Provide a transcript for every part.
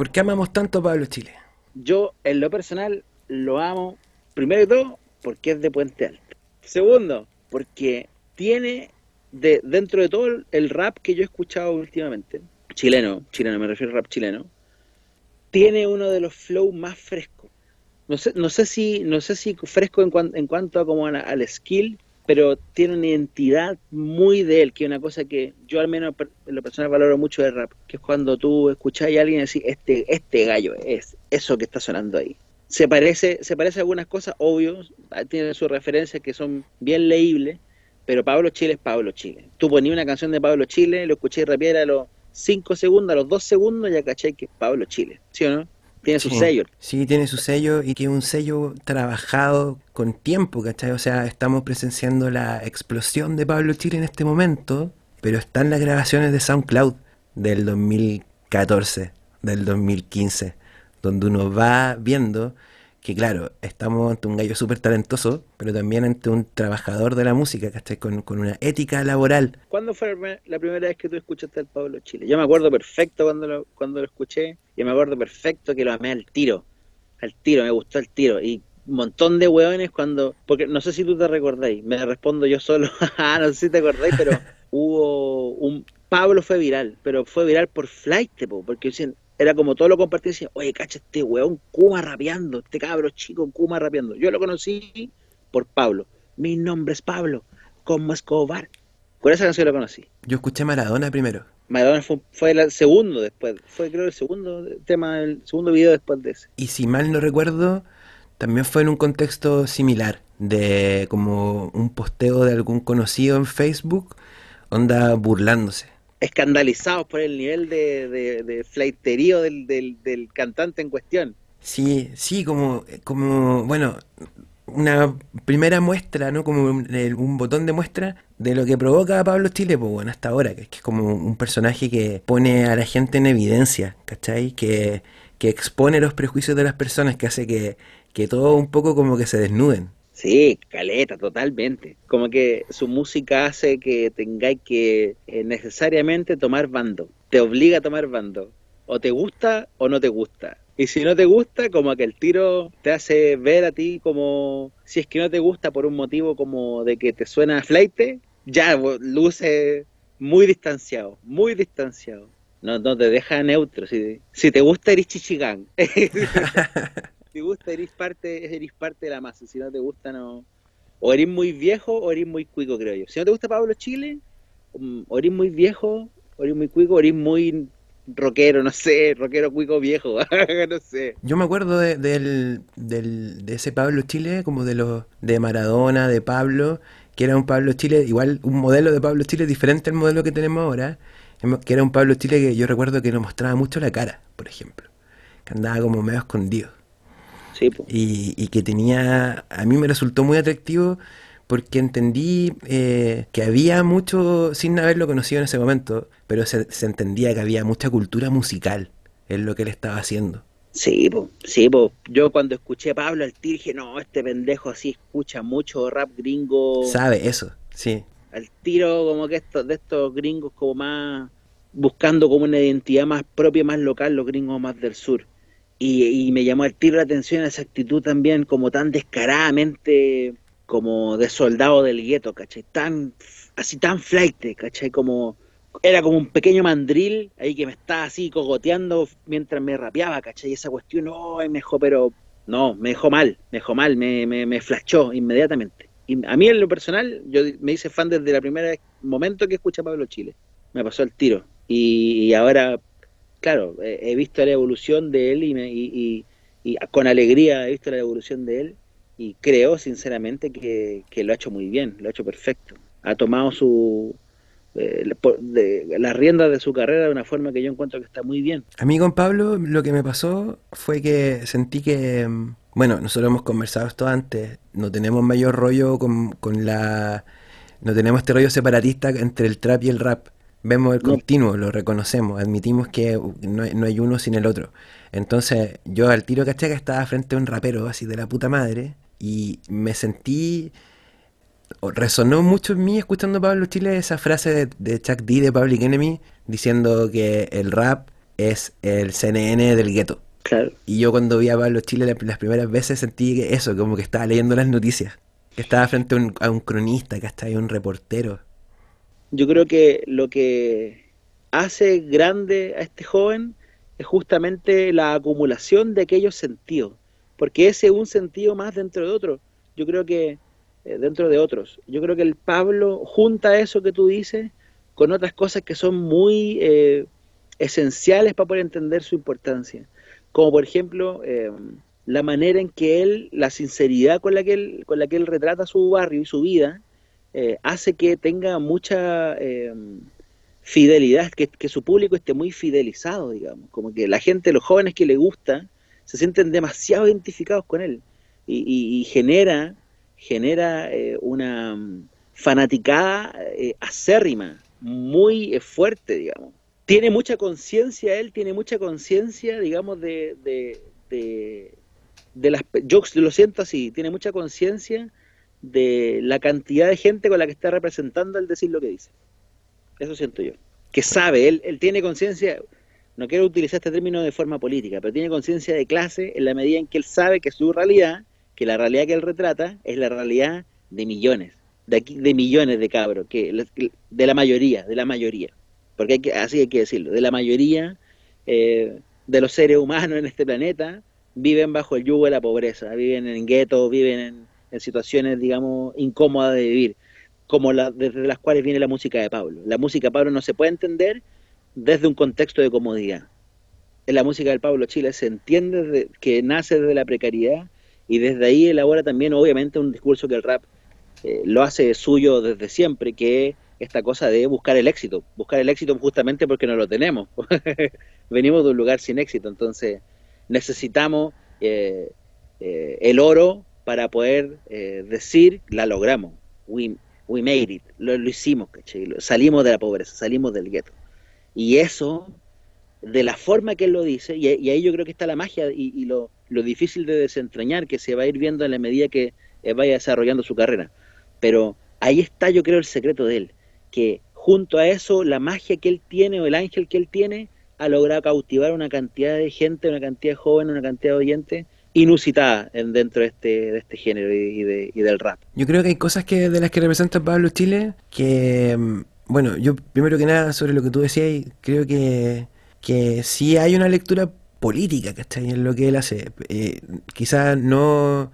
¿Por qué amamos tanto a Pablo Chile? Yo, en lo personal, lo amo, primero de todo, porque es de Puente Alto. Segundo, porque tiene, de, dentro de todo el rap que yo he escuchado últimamente, chileno, chileno, me refiero al rap chileno, tiene uno de los flows más frescos. No sé, no sé si, no sé si fresco en, cuanto a como al skill, pero tiene una identidad muy de él, que es una cosa que yo al menos en lo personal valoro mucho del rap, que es cuando tú escuchás a alguien decir, este, este gallo es eso que está sonando ahí. Se parece, se parece a algunas cosas, obvio, tiene sus referencias que son bien leíbles, pero Pablo Chile es Pablo Chile. Tú ponías una canción de Pablo Chile, lo escuché rapear a los 5 segundos, a los 2 segundos, ya caché que es Pablo Chile, ¿sí o no? Tiene su sello. Sí, tiene su sello y que es un sello trabajado con tiempo, ¿cachai? O sea, estamos presenciando la explosión de Pablo Chile en este momento, pero están las grabaciones de SoundCloud del 2014, del 2015, donde uno va viendo que claro, estamos ante un gallo súper talentoso, pero también ante un trabajador de la música, ¿cachai? Con, con una ética laboral. ¿Cuándo fue la primera vez que tú escuchaste al Pablo Chile? Yo me acuerdo perfecto cuando lo, cuando lo escuché, y me acuerdo perfecto que lo amé al tiro, al tiro, me gustó el tiro, y un montón de hueones cuando, porque no sé si tú te recordáis, me respondo yo solo, ah, no sé si te acordáis, pero hubo un, Pablo fue viral, pero fue viral por flight, porque dicen, era como todo lo compartí y decía, oye, cacha, este weón Kuma rapeando, este cabro chico Kuma rapeando. Yo lo conocí por Pablo. Mi nombre es Pablo, como Escobar. Por esa canción lo conocí. Yo escuché Maradona primero. Maradona fue, el segundo después, fue creo el segundo tema, el segundo video después de ese. Y si mal no recuerdo, también fue en un contexto similar, de como un posteo de algún conocido en Facebook, onda burlándose escandalizados por el nivel de, de, del, del, cantante en cuestión. Sí, sí, como, como, bueno, una primera muestra, ¿no? Como un, botón de muestra de lo que provoca a Pablo Chile, pues bueno, hasta ahora, que es como un personaje que pone a la gente en evidencia, ¿cachai? Que, que expone los prejuicios de las personas, que hace que, que todo un poco como que se desnuden. Sí, caleta, totalmente. Como que su música hace que tengáis que eh, necesariamente tomar bando. Te obliga a tomar bando. O te gusta o no te gusta. Y si no te gusta, como que el tiro te hace ver a ti como, si es que no te gusta por un motivo como de que te suena a flight, ya luce muy distanciado, muy distanciado. No, no te deja neutro. Si, si te gusta, eres chichigán. te gusta, eres parte, eres parte de la masa. Si no te gusta, no. O eres muy viejo o eres muy cuico, creo yo. Si no te gusta Pablo Chile, mm, o eres muy viejo, o eres muy cuico, o eres muy rockero, no sé, rockero cuico viejo, no sé. Yo me acuerdo de, del, del, de ese Pablo Chile, como de los de Maradona, de Pablo, que era un Pablo Chile, igual un modelo de Pablo Chile diferente al modelo que tenemos ahora, que era un Pablo Chile que yo recuerdo que nos mostraba mucho la cara, por ejemplo, que andaba como medio escondido y, que tenía, a mí me resultó muy atractivo porque entendí eh, que había mucho, sin haberlo conocido en ese momento, pero se, entendía que había mucha cultura musical en lo que él estaba haciendo. Sí, pues, sí, pues. Yo cuando escuché a Pablo al tiro dije, no, este pendejo así escucha mucho rap gringo. Sabe eso, sí. Al tiro como que estos, de estos gringos como más buscando como una identidad más propia, más local, los gringos más del sur. Y, me llamó al tiro la atención esa actitud también como tan descaradamente como de soldado del gueto, ¿cachai? Tan, así tan flight, ¿cachai? Como, era como un pequeño mandril ahí que me estaba así cogoteando mientras me rapeaba, ¿cachai? Y esa cuestión, oh, me dejó, pero no, me dejó mal, me dejó mal, me, me, me flashó inmediatamente. Y a mí en lo personal, yo me hice fan desde el primer momento que escuché a Pablo Chile. Me pasó el tiro. y ahora claro, he visto la evolución de él y, y, con alegría he visto la evolución de él y creo sinceramente que, lo ha hecho muy bien, lo ha hecho perfecto. Ha tomado su eh, las riendas de su carrera de una forma que yo encuentro que está muy bien. A mí con Pablo lo que me pasó fue que sentí que, bueno, nosotros hemos conversado esto antes, no tenemos mayor rollo con, con la... No tenemos este rollo separatista entre el trap y el rap Vemos el continuo, lo reconocemos, admitimos que no, hay uno sin el otro. Entonces, yo al tiro caché que estaba frente a un rapero así de la puta madre y me sentí. Resonó mucho en mí escuchando a Pablo Chile esa frase de, Chuck D de Public Enemy diciendo que el rap es el CNN del gueto. Claro. Y yo cuando vi a Pablo Chile la- las primeras veces sentí que eso, como que estaba leyendo las noticias. Que estaba frente a un, a un cronista, que estaba ahí un reportero. Yo creo que lo que hace grande a este joven es justamente la acumulación de aquellos sentidos, porque ese es un sentido más dentro de otro. Yo creo que eh, dentro de otros. Yo creo que el Pablo junta eso que tú dices con otras cosas que son muy eh, esenciales para poder entender su importancia. Como por ejemplo, eh, la manera en que él, la sinceridad con la que él, con la que él retrata su barrio y su vida, eh, hace que tenga mucha eh, fidelidad, que, su público esté muy fidelizado, digamos. Como que la gente, los jóvenes que le gusta, se sienten demasiado identificados con él. Y, y- y genera, genera eh, una mm, fanaticada eh, acérrima, muy fuerte, digamos. Tiene mucha conciencia él, tiene mucha conciencia, digamos, de, de, de, de las... Yo lo siento así, tiene mucha conciencia de la cantidad de gente con la que está representando al decir lo que dice. Eso siento yo. Que sabe, él, él tiene conciencia, no quiero utilizar este término de forma política, pero tiene conciencia de clase en la medida en que él sabe que su realidad, que la realidad que él retrata, es la realidad de millones, de aquí, de millones de cabros, que de la mayoría, de la mayoría, porque hay que, así hay que decirlo, de la mayoría eh, de los seres humanos en este planeta viven bajo el yugo de la pobreza, viven en guetos, viven en, en situaciones, digamos, incómodas de vivir como la, desde las cuales viene la música de Pablo. La música de Pablo no se puede entender desde un contexto de comodidad. En la música del Pablo Chile se entiende de, que nace desde la precariedad y desde ahí elabora también obviamente un discurso que el rap eh, lo hace suyo desde siempre, que es esta cosa de buscar el éxito, buscar el éxito justamente porque no lo tenemos. Venimos de un lugar sin éxito, entonces necesitamos eh, eh, el oro para poder eh, decir la logramos. We, we made it, lo, lo hicimos, salimos de la pobreza, salimos del gueto. Y eso, de la forma que él lo dice, y, ahí yo creo que está la magia y, y lo, lo, difícil de desentrañar, que se va a ir viendo en la medida que eh, vaya desarrollando su carrera. Pero ahí está yo creo el secreto de él, que junto a eso, la magia que él tiene o el ángel que él tiene, ha logrado cautivar una cantidad de gente, una cantidad de jóvenes, una cantidad de oyentes inusitada en, dentro de este, de este género y, de, y, del rap. Yo creo que hay cosas que de las que representa Pablo Chile que, mm, bueno, yo primero que nada sobre lo que tú decías, creo que, que sí hay una lectura política, ¿cachai? En lo que él hace. Eh, quizás no,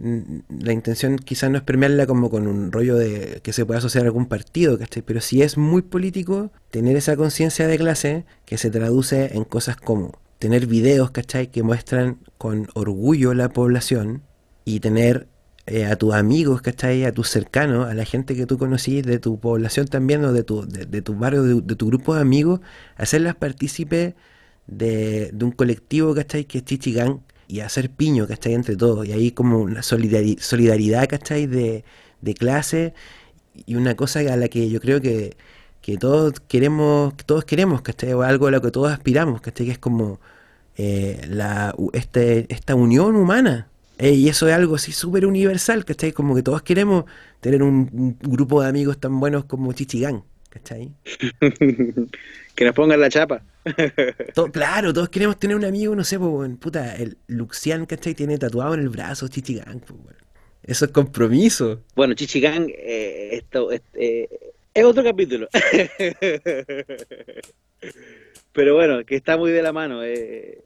la intención quizás no es permearla como con un rollo de que se pueda asociar a algún partido, ¿cachai? Pero sí es muy político tener esa conciencia de clase que se traduce en cosas como tener videos, ¿cachai? Que muestran con orgullo la población y tener eh, a tus amigos, ¿cachai? A tus cercanos, a la gente que tú conocís de tu población también o de tu, de, de tu barrio, de, de, tu grupo de amigos, hacerlas partícipes de, un colectivo, ¿cachai? Que es Chichigán y hacer piño, ¿cachai? Entre todos. Y ahí como una solidaridad, ¿cachai? De, de clase y una cosa a la que yo creo que que todos queremos, que todos queremos, ¿cachai? O algo a lo que todos aspiramos. Que es como eh, la, este, esta unión humana. Eh, y eso es algo así súper universal, ¿cachai? Como que todos queremos tener un, un, grupo de amigos tan buenos como Chichigán, ¿cachai? que nos pongan la chapa. Todo, claro, todos queremos tener un amigo, no sé, pues, puta, el Luxian, ¿cachai? Tiene tatuado en el brazo Chichigán, pues, bueno. Eso es compromiso. Bueno, Chichigán, eh, esto, este, es otro capítulo. Pero bueno, que está muy de la mano. Eh.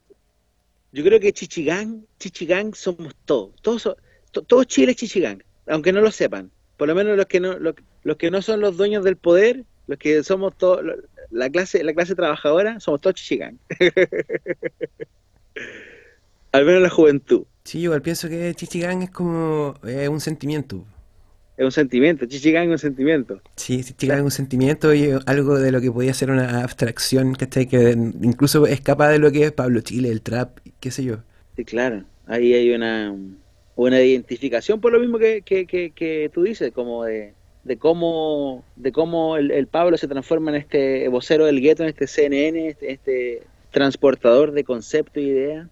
Yo creo que Chichigán, Chichigán somos todos. Todos, son, to, todos Chile es Chichigán, aunque no lo sepan. Por lo menos los que no, los, los que no son los dueños del poder, los que somos todos, la clase, la clase trabajadora, somos todos Chichigán. Al menos la juventud. Sí, igual pienso que Chichigán es como eh, un sentimiento. Es un sentimiento, Chichigán es un sentimiento. Sí, Chichigán es un sentimiento y algo de lo que podía ser una abstracción, ¿cachai? Que incluso escapa de lo que es Pablo Chile, el trap, qué sé yo. Sí, claro. Ahí hay una, una identificación por lo mismo que, que, que, que tú dices, como de, de cómo, de cómo el, Pablo se transforma en este vocero del gueto, en este CNN, este, este transportador de concepto y idea.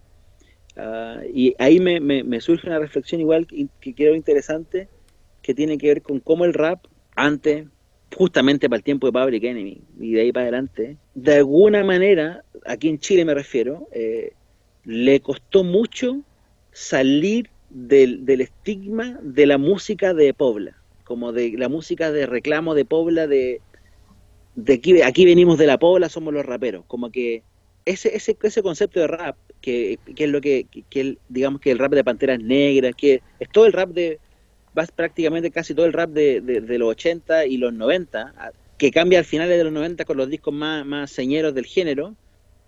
Uh, y ahí me, surge una reflexión igual que, que creo interesante, que tiene que ver con cómo el rap, antes, justamente para el tiempo de Public Enemy, y de ahí para adelante, de alguna manera aquí en Chile me refiero, eh, le costó mucho salir del, estigma de la música de Pobla, como de la música de reclamo de Pobla, de, aquí, aquí venimos de la Pobla, somos los raperos, como que ese, ese, ese concepto de rap, que, que es lo que, que, digamos que el rap de Panteras Negras, que es todo el rap de, vas prácticamente casi todo el rap de, de, de, los 80 y los 90, que cambia al final de los 90 con los discos más, más señeros del género,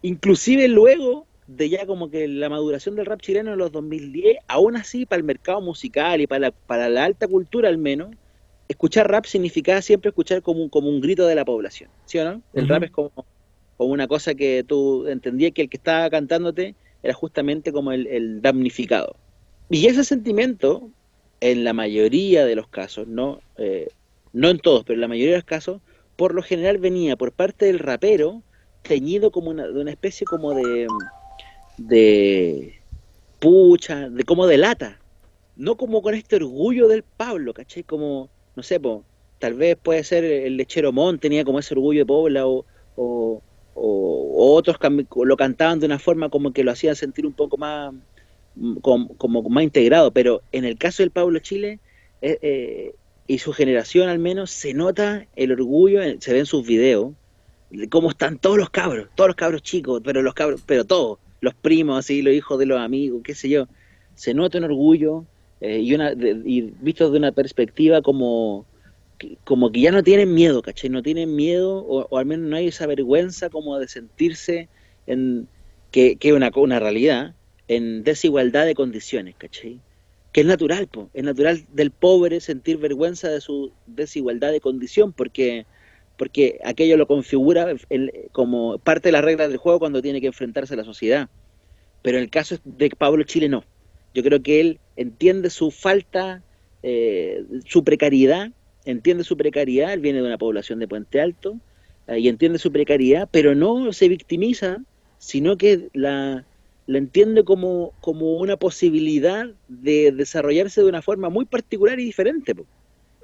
inclusive luego de ya como que la maduración del rap chileno en los 2010, aún así para el mercado musical y para la, para la alta cultura al menos, escuchar rap significaba siempre escuchar como un, como un grito de la población, ¿sí o no? El uh -huh. rap es como, como, una cosa que tú entendías que el que estaba cantándote era justamente como el, el damnificado. Y ese sentimiento, en la mayoría de los casos, no, eh, no en todos, pero en la mayoría de los casos, por lo general venía por parte del rapero teñido como una, de una especie como de de pucha, de como de lata, no como con este orgullo del Pablo, ¿caché? Como, no sé, tal vez puede ser el lechero Mon tenía como ese orgullo de Pobla o, o, o, otros lo cantaban de una forma como que lo hacían sentir un poco más como, como más integrado, pero en el caso del Pablo Chile eh, eh, y su generación al menos se nota el orgullo, se ve en sus videos, cómo están todos los cabros, todos los cabros chicos, pero los cabros, pero todos, los primos, así, los hijos de los amigos, qué sé yo, se nota un orgullo eh, y, una, de, y visto de una perspectiva como, como que ya no tienen miedo, ¿cachai? No tienen miedo, o, al menos no hay esa vergüenza como de sentirse en que, que una, una realidad, en desigualdad de condiciones, ¿cachai? Que es natural, po, es natural del pobre sentir vergüenza de su desigualdad de condición, porque porque aquello lo configura como parte de las reglas del juego cuando tiene que enfrentarse a la sociedad. Pero en el caso de Pablo Chile no. Yo creo que él entiende su falta, eh, su precariedad, entiende su precariedad, él viene de una población de Puente Alto, eh, y entiende su precariedad, pero no se victimiza, sino que la, entiende como, como una posibilidad de desarrollarse de una forma muy particular y diferente.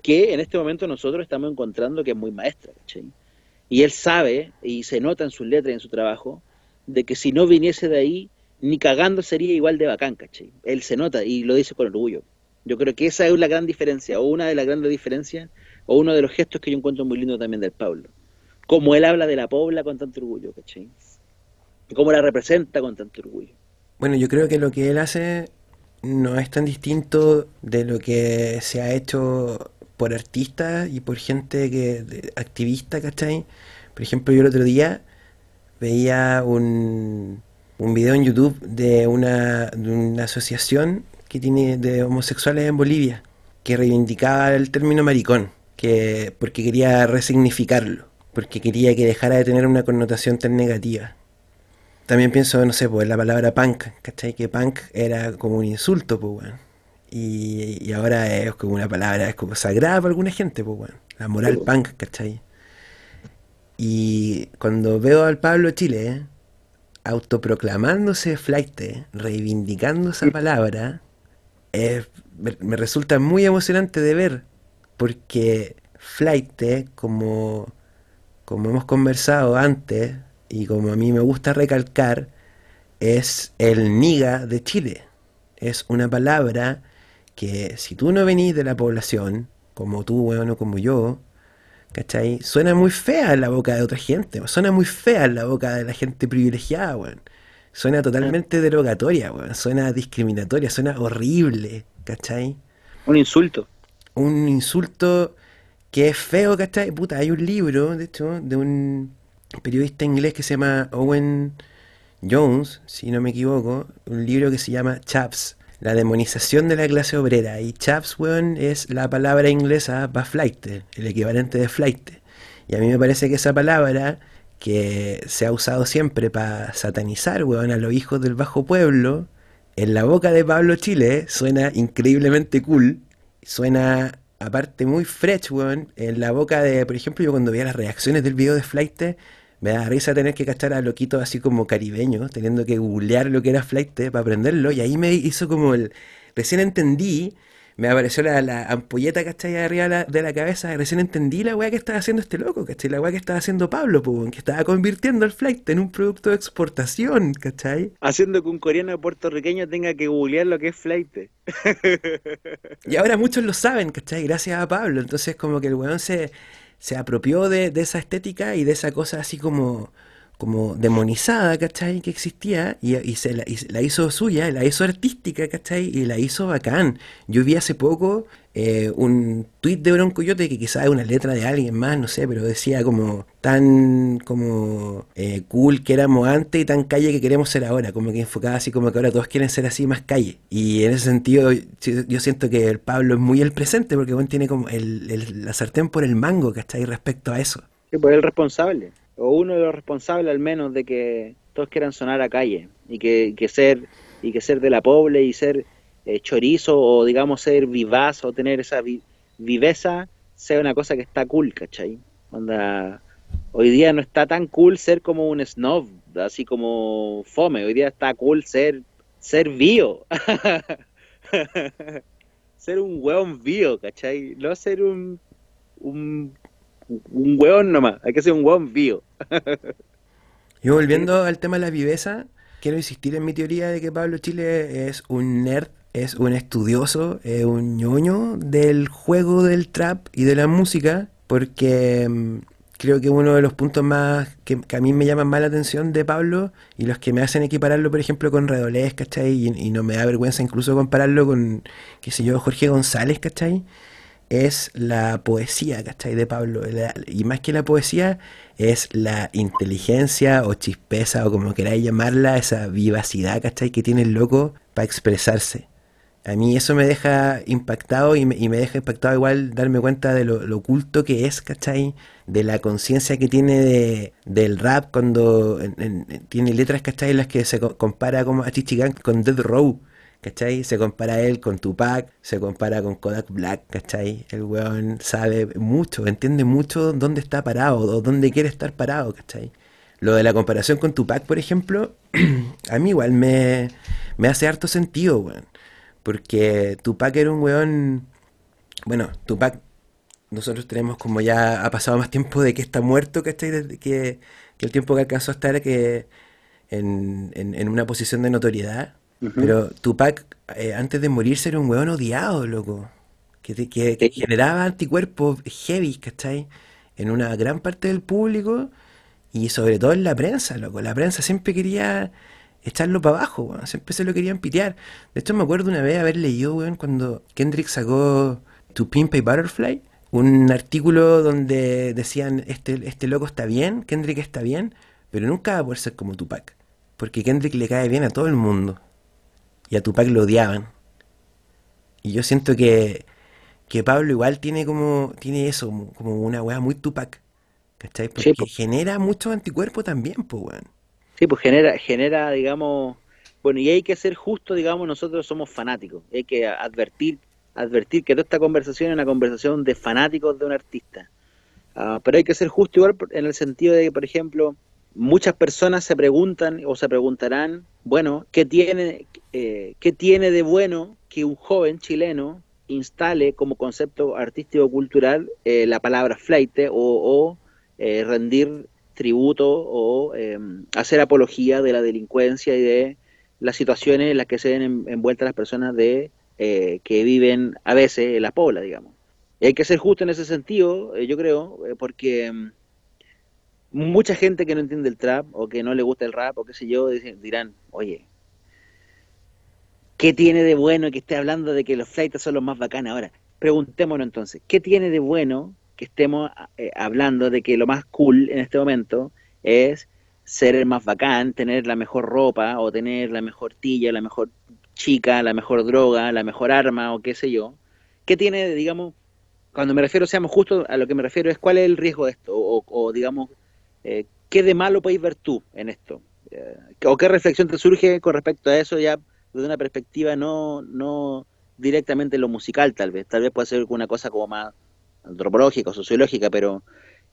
Que en este momento nosotros estamos encontrando que es muy maestra, ¿cachai? Y él sabe, y se nota en sus letras y en su trabajo, de que si no viniese de ahí, ni cagando sería igual de bacán, ¿cachai? Él se nota y lo dice con orgullo. Yo creo que esa es la gran diferencia, o una de las grandes diferencias, o uno de los gestos que yo encuentro muy lindo también del Pablo. Como él habla de la Pobla con tanto orgullo, ¿cachai? Cómo la representa con tanto orgullo. Bueno, yo creo que lo que él hace no es tan distinto de lo que se ha hecho por artistas y por gente que de, activista, ¿cachai? Por ejemplo, yo el otro día veía un, un video en YouTube de una, de una asociación que tiene de homosexuales en Bolivia, que reivindicaba el término maricón, que porque quería resignificarlo, porque quería que dejara de tener una connotación tan negativa. También pienso, no sé, pues la palabra punk, ¿cachai? Que punk era como un insulto, pues, bueno y, y, ahora es como una palabra, es como sagrada para alguna gente, pues bueno, la moral sí. punk, ¿cachai? Y cuando veo al Pablo Chile eh, autoproclamándose flight, reivindicando esa palabra, me, me, resulta muy emocionante de ver, porque flight, como, como hemos conversado antes, y como a mí me gusta recalcar, es el niga de Chile. Es una palabra que si tú no venís de la población, como tú, bueno, como yo, ¿cachai? Suena muy fea en la boca de otra gente, suena muy fea en la boca de la gente privilegiada, weón. Suena totalmente derogatoria, weón. Suena discriminatoria, suena horrible, ¿cachai? Un insulto. Un insulto que es feo, ¿cachai? Puta, hay un libro, de hecho, de un periodista inglés que se llama Owen Jones, si no me equivoco, un libro que se llama Chaps, la demonización de la clase obrera. Y chaps, weón, es la palabra inglesa para flight, el equivalente de flight. Y a mí me parece que esa palabra, que se ha usado siempre para satanizar, weón, a los hijos del bajo pueblo, en la boca de Pablo Chile suena increíblemente cool. Suena, aparte, muy fresh, weón. En la boca de, por ejemplo, yo cuando veía las reacciones del video de Flight, me da risa tener que cachar a loquitos así como caribeños, teniendo que googlear lo que era flight para aprenderlo, y ahí me hizo como el... Recién entendí me apareció la, la ampolleta, ¿cachai? Arriba de la, de la cabeza, recién entendí la weá que estaba haciendo este loco, ¿cachai? La weá que estaba haciendo Pablo, pues, que estaba convirtiendo el flight en un producto de exportación, ¿cachai? Haciendo que un coreano puertorriqueño tenga que googlear lo que es flight. Y ahora muchos lo saben, ¿cachai? Gracias a Pablo. Entonces como que el weón se, se apropió de, de esa estética y de esa cosa así como como demonizada, ¿cachai? Que existía y, y se la, y la hizo suya, la hizo artística, ¿cachai? Y la hizo bacán. Yo vi hace poco eh, un tuit de Bronco Coyote que quizás es una letra de alguien más, no sé, pero decía como tan como eh, cool que éramos antes y tan calle que queremos ser ahora, como que enfocaba así como que ahora todos quieren ser así más calle. Y en ese sentido yo siento que el Pablo es muy el presente porque bueno, tiene como el, el, la sartén por el mango, ¿cachai? Respecto a eso. Sí, pues el responsable o uno de los responsables al menos de que todos quieran sonar a calle y que, que ser y que ser de la pobre y ser eh, chorizo o digamos ser vivaz o tener esa vi viveza sea una cosa que está cool, ¿cachai? Hoy día no está tan cool ser como un snob, así como fome, hoy día está cool ser ser bio. ser un hueón bio, ¿cachai? No ser un, un un hueón nomás, hay que ser un hueón vivo. Yo volviendo al tema de la viveza, quiero insistir en mi teoría de que Pablo Chile es un nerd, es un estudioso, es un ñoño del juego del trap y de la música, porque mm, creo que uno de los puntos más que, a mí me llaman más la atención de Pablo y los que me hacen equipararlo, por ejemplo, con Redolés, ¿cachai? Y, no me da vergüenza incluso compararlo con, qué sé yo, Jorge González, ¿cachai? es la poesía, ¿cachai? De Pablo. Y más que la poesía, es la inteligencia o chispeza o como queráis llamarla, esa vivacidad, ¿cachai? Que tiene el loco para expresarse. A mí eso me deja impactado y me, y me, deja impactado igual darme cuenta de lo, oculto que es, ¿cachai? De la conciencia que tiene de, del rap cuando en, en, tiene letras, ¿cachai? En las que se compara como a Chichigan con Dead Row ¿cachai? Se compara él con Tupac, se compara con Kodak Black, ¿cachai? El weón sabe mucho, entiende mucho dónde está parado o dónde quiere estar parado, ¿cachai? Lo de la comparación con Tupac, por ejemplo, a mí igual me, me hace harto sentido, weón. Porque Tupac era un weón... Bueno, Tupac, nosotros tenemos como ya ha pasado más tiempo de que está muerto, ¿cachai? Que, que el tiempo que alcanzó a estar que en, en, en una posición de notoriedad pero Tupac, eh, antes de morirse, era un weón odiado, loco. Que, que, que generaba anticuerpos heavy, ¿cachai? En una gran parte del público y sobre todo en la prensa, loco. La prensa siempre quería echarlo para abajo, weón. Siempre se lo querían pitear. De hecho, me acuerdo una vez haber leído, weón, cuando Kendrick sacó To Pimp a Butterfly, un artículo donde decían, este, este loco está bien, Kendrick está bien, pero nunca va a poder ser como Tupac. Porque Kendrick le cae bien a todo el mundo y a Tupac lo odiaban. Y yo siento que, que Pablo igual tiene como tiene eso, como una weá muy Tupac. ¿Cachai? Porque sí, genera muchos anticuerpos también, pues weón. Sí, pues genera, genera, digamos, bueno, y hay que ser justo, digamos, nosotros somos fanáticos. Hay que advertir, advertir que toda esta conversación es una conversación de fanáticos de un artista. Uh, pero hay que ser justo igual en el sentido de que, por ejemplo, muchas personas se preguntan o se preguntarán, bueno, ¿qué tiene, eh, ¿qué tiene de bueno que un joven chileno instale como concepto artístico-cultural eh, la palabra flaite o, o eh, rendir tributo o em, hacer apología de la delincuencia y de las situaciones en las que se ven envueltas las personas de que viven a veces en la pobla, digamos. Y hay que ser justo en ese sentido, yo creo, porque em, mucha gente que no entiende el trap o que no le gusta el rap o qué sé yo, dirán, oye, ¿qué tiene de bueno que esté hablando de que los flights son los más bacanes ahora? Preguntémonos entonces, ¿qué tiene de bueno que estemos eh, hablando de que lo más cool en este momento es ser el más bacán, tener la mejor ropa o tener la mejor tilla, la mejor chica, la mejor droga, la mejor arma o qué sé yo? ¿Qué tiene, digamos, cuando me refiero, seamos justos, a lo que me refiero es cuál es el riesgo de esto o, o digamos, eh, ¿Qué de malo podéis ver tú en esto? Eh, ¿O qué reflexión te surge con respecto a eso ya desde una perspectiva no, no directamente lo musical tal vez? Tal vez puede ser una cosa como más antropológica o sociológica, pero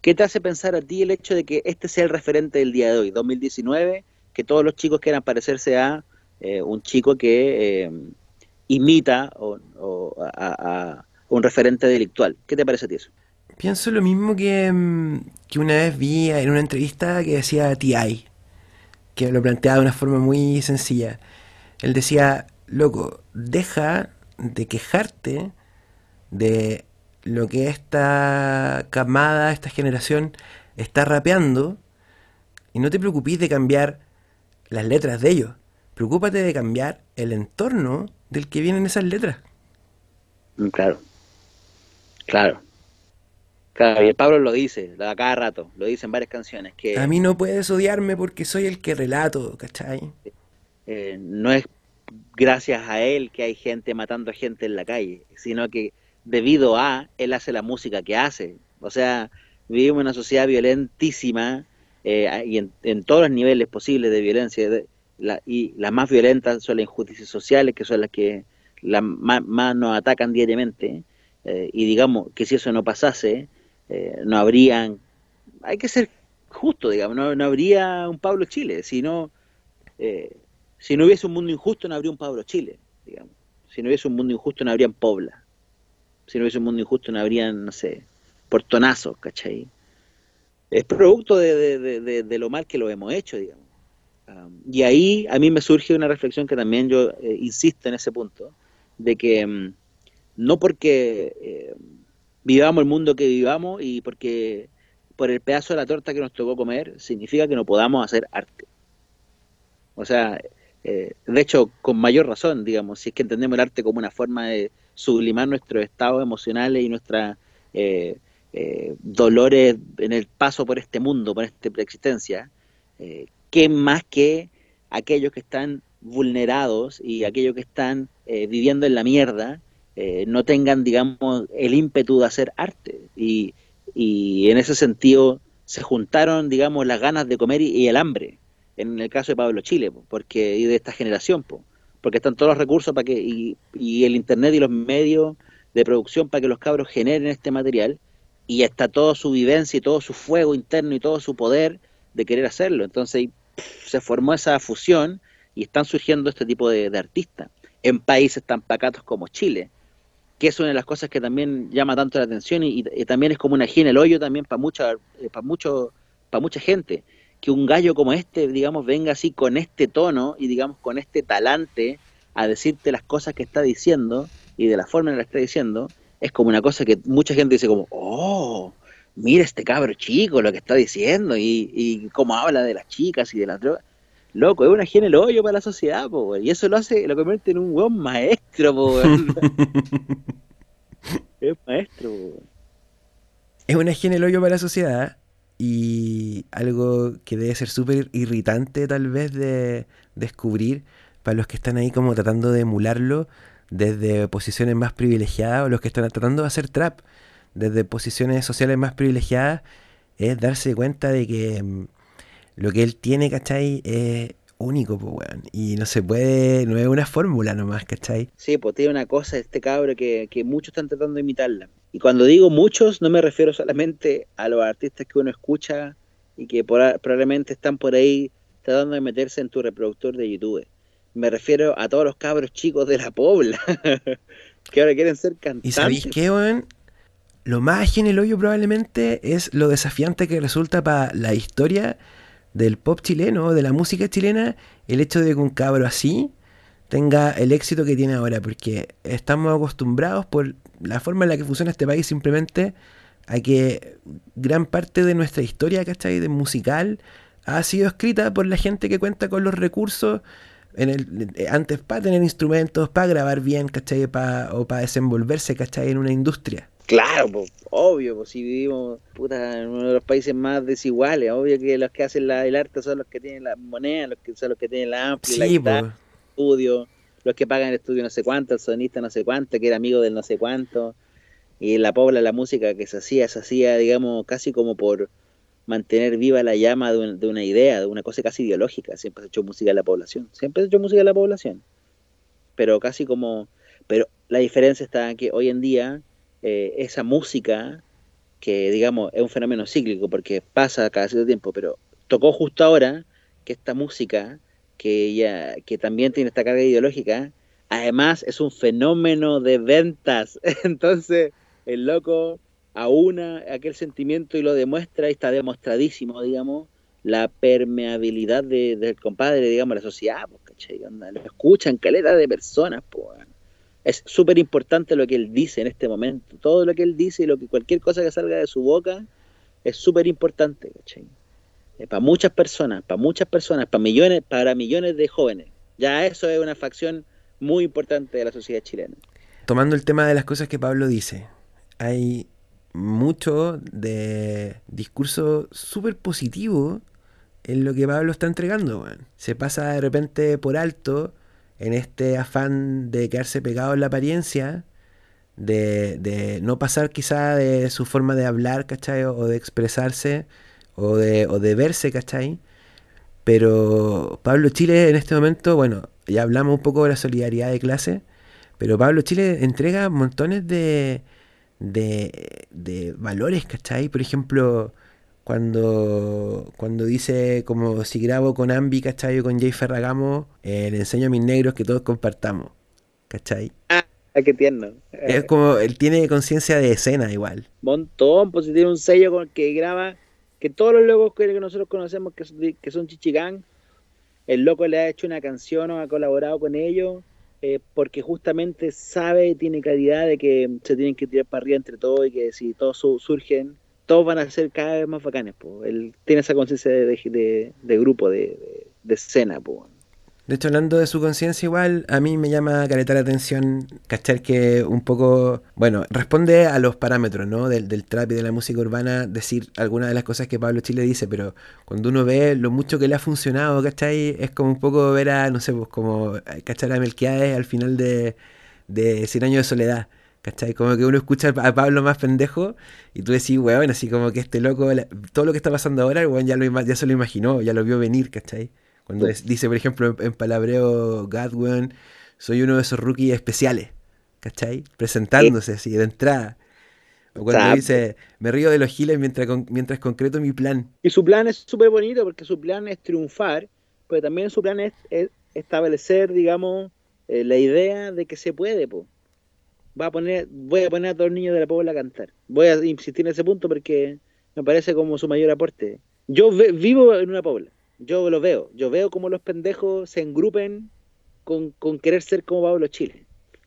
¿qué te hace pensar a ti el hecho de que este sea el referente del día de hoy, 2019, que todos los chicos quieran parecerse a eh, un chico que, eh, imita o, a, un referente delictual. ¿Qué te parece a ti eso? Pienso lo mismo que, mm, que una vez vi en una entrevista que decía T.I., que lo planteaba de una forma muy sencilla. Él decía, loco, deja de quejarte de lo que esta camada, esta generación está rapeando y no te preocupes de cambiar las letras de ellos. Preocúpate de cambiar el entorno del que vienen esas letras. Mm, claro. Claro. Claro, y el Pablo lo dice, a cada rato, lo dice en varias canciones. que A mí no puedes odiarme porque soy el que relato, ¿cachai? Eh, no es gracias a él que hay gente matando a gente en la calle, sino que debido a él hace la música que hace. O sea, vivimos en una sociedad violentísima eh, y en, todos los niveles posibles de violencia. y las más violentas son las injusticias sociales, que son las que las más, nos atacan diariamente. Eh, y digamos que si eso no pasase, eh, no habrían. Hay que ser justo, digamos, no, habría un Pablo Chile. Si no, si no hubiese un mundo injusto, no habría un Pablo Chile, digamos. Si no hubiese un mundo injusto, no habrían Pobla si no hubiese un mundo injusto no habrían, no sé, portonazos, ¿cachai? Es producto de, lo mal que lo hemos hecho, digamos. y ahí a mí me surge una reflexión que también yo eh, insisto en ese punto, de que mm, no porque eh, vivamos el mundo que vivamos y porque por el pedazo de la torta que nos tocó comer, significa que no podamos hacer arte. O sea, eh, de hecho, con mayor razón, digamos, si es que entendemos el arte como una forma de sublimar nuestros estados emocionales y nuestros eh, eh, dolores en el paso por este mundo, por esta preexistencia, eh, que más que aquellos que están vulnerados y aquellos que están viviendo en la mierda, no tengan, digamos, el ímpetu de hacer arte. Y, y, en ese sentido se juntaron, digamos, las ganas de comer y, el hambre, en el caso de Pablo Chile, porque y de esta generación. Po porque están todos los recursos para que y, el internet y los medios de producción para que los cabros generen este material y está toda su vivencia y todo su fuego interno y todo su poder de querer hacerlo. Entonces se formó esa fusión y están surgiendo este tipo de, artistas en países tan pacatos como Chile, que es una de las cosas que también llama tanto la atención y, también es como una gira en el hoyo también para mucha, eh, para mucho, para mucha gente que un gallo como este, digamos, venga así con este tono y digamos con este talante a decirte las cosas que está diciendo y de la forma en la que está diciendo, es como una cosa que mucha gente dice como, oh, mira este cabro chico lo que está diciendo y, y cómo habla de las chicas y de las drogas. Loco, es una higiene el hoyo para la sociedad, po, y eso lo hace, lo convierte en un buen maestro, po, es maestro, Es una higiene el hoyo para la sociedad, y algo que debe ser súper irritante tal vez de descubrir para los que están ahí como tratando de emularlo desde posiciones más privilegiadas o los que están tratando de hacer trap desde posiciones sociales más privilegiadas es darse cuenta de que mm, lo que él tiene, ¿cachai? Es único, pues, weón. Y no se puede, no es una fórmula nomás, ¿cachai? Sí, pues tiene una cosa este cabro que, que muchos están tratando de imitarla. Y cuando digo muchos, no me refiero solamente a los artistas que uno escucha y que probablemente están por ahí tratando de meterse en tu reproductor de YouTube. Me refiero a todos los cabros chicos de la Pobla que ahora quieren ser cantantes. ¿Y sabéis qué, weón? Lo más en el hoyo probablemente es lo desafiante que resulta para la historia del pop chileno, de la música chilena, el hecho de que un cabro así tenga el éxito que tiene ahora, porque estamos acostumbrados por la forma en la que funciona este país simplemente a que gran parte de nuestra historia, ¿cachai? De musical ha sido escrita por la gente que cuenta con los recursos en el, eh, antes para tener instrumentos, para grabar bien, ¿cachai? o para desenvolverse, ¿cachai? En una industria. Claro, pues, obvio, pues si vivimos puta, en uno de los países más desiguales, obvio que los que hacen la, el arte son los que tienen la moneda, los que son los que tienen la amplia, sí, la estudio, los que pagan el estudio no sé cuánto, el sonista no sé cuánto, que era amigo del no sé cuánto, y la pobla la música que se hacía, se hacía, digamos, casi como por mantener viva la llama de, de una idea, de una cosa casi ideológica, siempre se ha hecho música en la población, siempre se ha hecho música en la población, pero casi como, pero la diferencia está que hoy en día eh, esa música, que digamos es un fenómeno cíclico porque pasa cada cierto tiempo, pero tocó justo ahora que esta música, que, ya, que también tiene esta carga ideológica, Además, es un fenómeno de ventas. Entonces, el loco aúna aquel sentimiento y lo demuestra y está demostradísimo, digamos, la permeabilidad del compadre, digamos, la sociedad, pues, ¿cachai? lo escuchan caleta de personas, pues. Es súper importante lo que él dice en este momento. Todo lo que él dice y lo que cualquier cosa que salga de su boca es súper importante, ¿cachai? Eh, para muchas personas, para muchas personas, para millones, para millones de jóvenes. Ya eso es una facción muy importante de la sociedad chilena. Tomando el tema de las cosas que Pablo dice, hay mucho de discurso súper positivo en lo que Pablo está entregando. Se pasa de repente por alto en este afán de quedarse pegado en la apariencia, de, de no pasar quizá de su forma de hablar, ¿cachai? O de expresarse, o de, o de verse, ¿cachai? Pero Pablo Chile en este momento, bueno, ya hablamos un poco de la solidaridad de clase, pero Pablo Chile entrega montones de, de, de valores, ¿cachai? Por ejemplo, cuando, cuando dice como si grabo con Ambi, ¿cachai? O con Jay Ferragamo, eh, le enseño a mis negros que todos compartamos, ¿cachai? Ah, qué tierno. Es como, él tiene conciencia de escena igual. Montón, pues tiene un sello con que graba, que todos los locos que nosotros conocemos que, son, que chichigán, el loco le ha hecho una canción o ha colaborado con ellos, eh, porque justamente sabe, tiene claridad de que se tienen que tirar para arriba entre todos y que si todos surgen todos van a ser cada vez más bacanes. Po. Él tiene esa conciencia de, grupo, de, escena. Po. De hecho, hablando de su conciencia igual, a mí me llama caretar la atención, cachar que un poco, bueno, responde a los parámetros, ¿no? Del, trap y de la música urbana, decir algunas de las cosas que Pablo Chile dice, pero cuando uno ve lo mucho que le ha funcionado, ¿cachai? Es como un poco ver a, no sé, pues como cachar a Melquiades al final de, de Cien años de soledad ¿Cachai? Como que uno escucha a Pablo más pendejo y tú decís, weón, así como que este loco, todo lo que está pasando ahora, weón, ya, lo, ya se lo imaginó, ya lo vio venir, ¿cachai? Cuando dice, por ejemplo, en, palabreo, God, weón, soy uno de esos rookies especiales, ¿cachai? Presentándose así, de entrada. O cuando dice, me río de los giles mientras, mientras concreto mi plan. Y su plan es súper bonito porque su plan es triunfar, pero también su plan es, establecer, digamos, eh, la idea de que se puede, va a poner, voy a poner a todos los niños de la Pobla a cantar. Voy a insistir en ese punto porque me parece como su mayor aporte. Yo vivo en una Pobla, yo lo veo, yo veo como los pendejos se engrupen con, querer ser como Pablo Chile.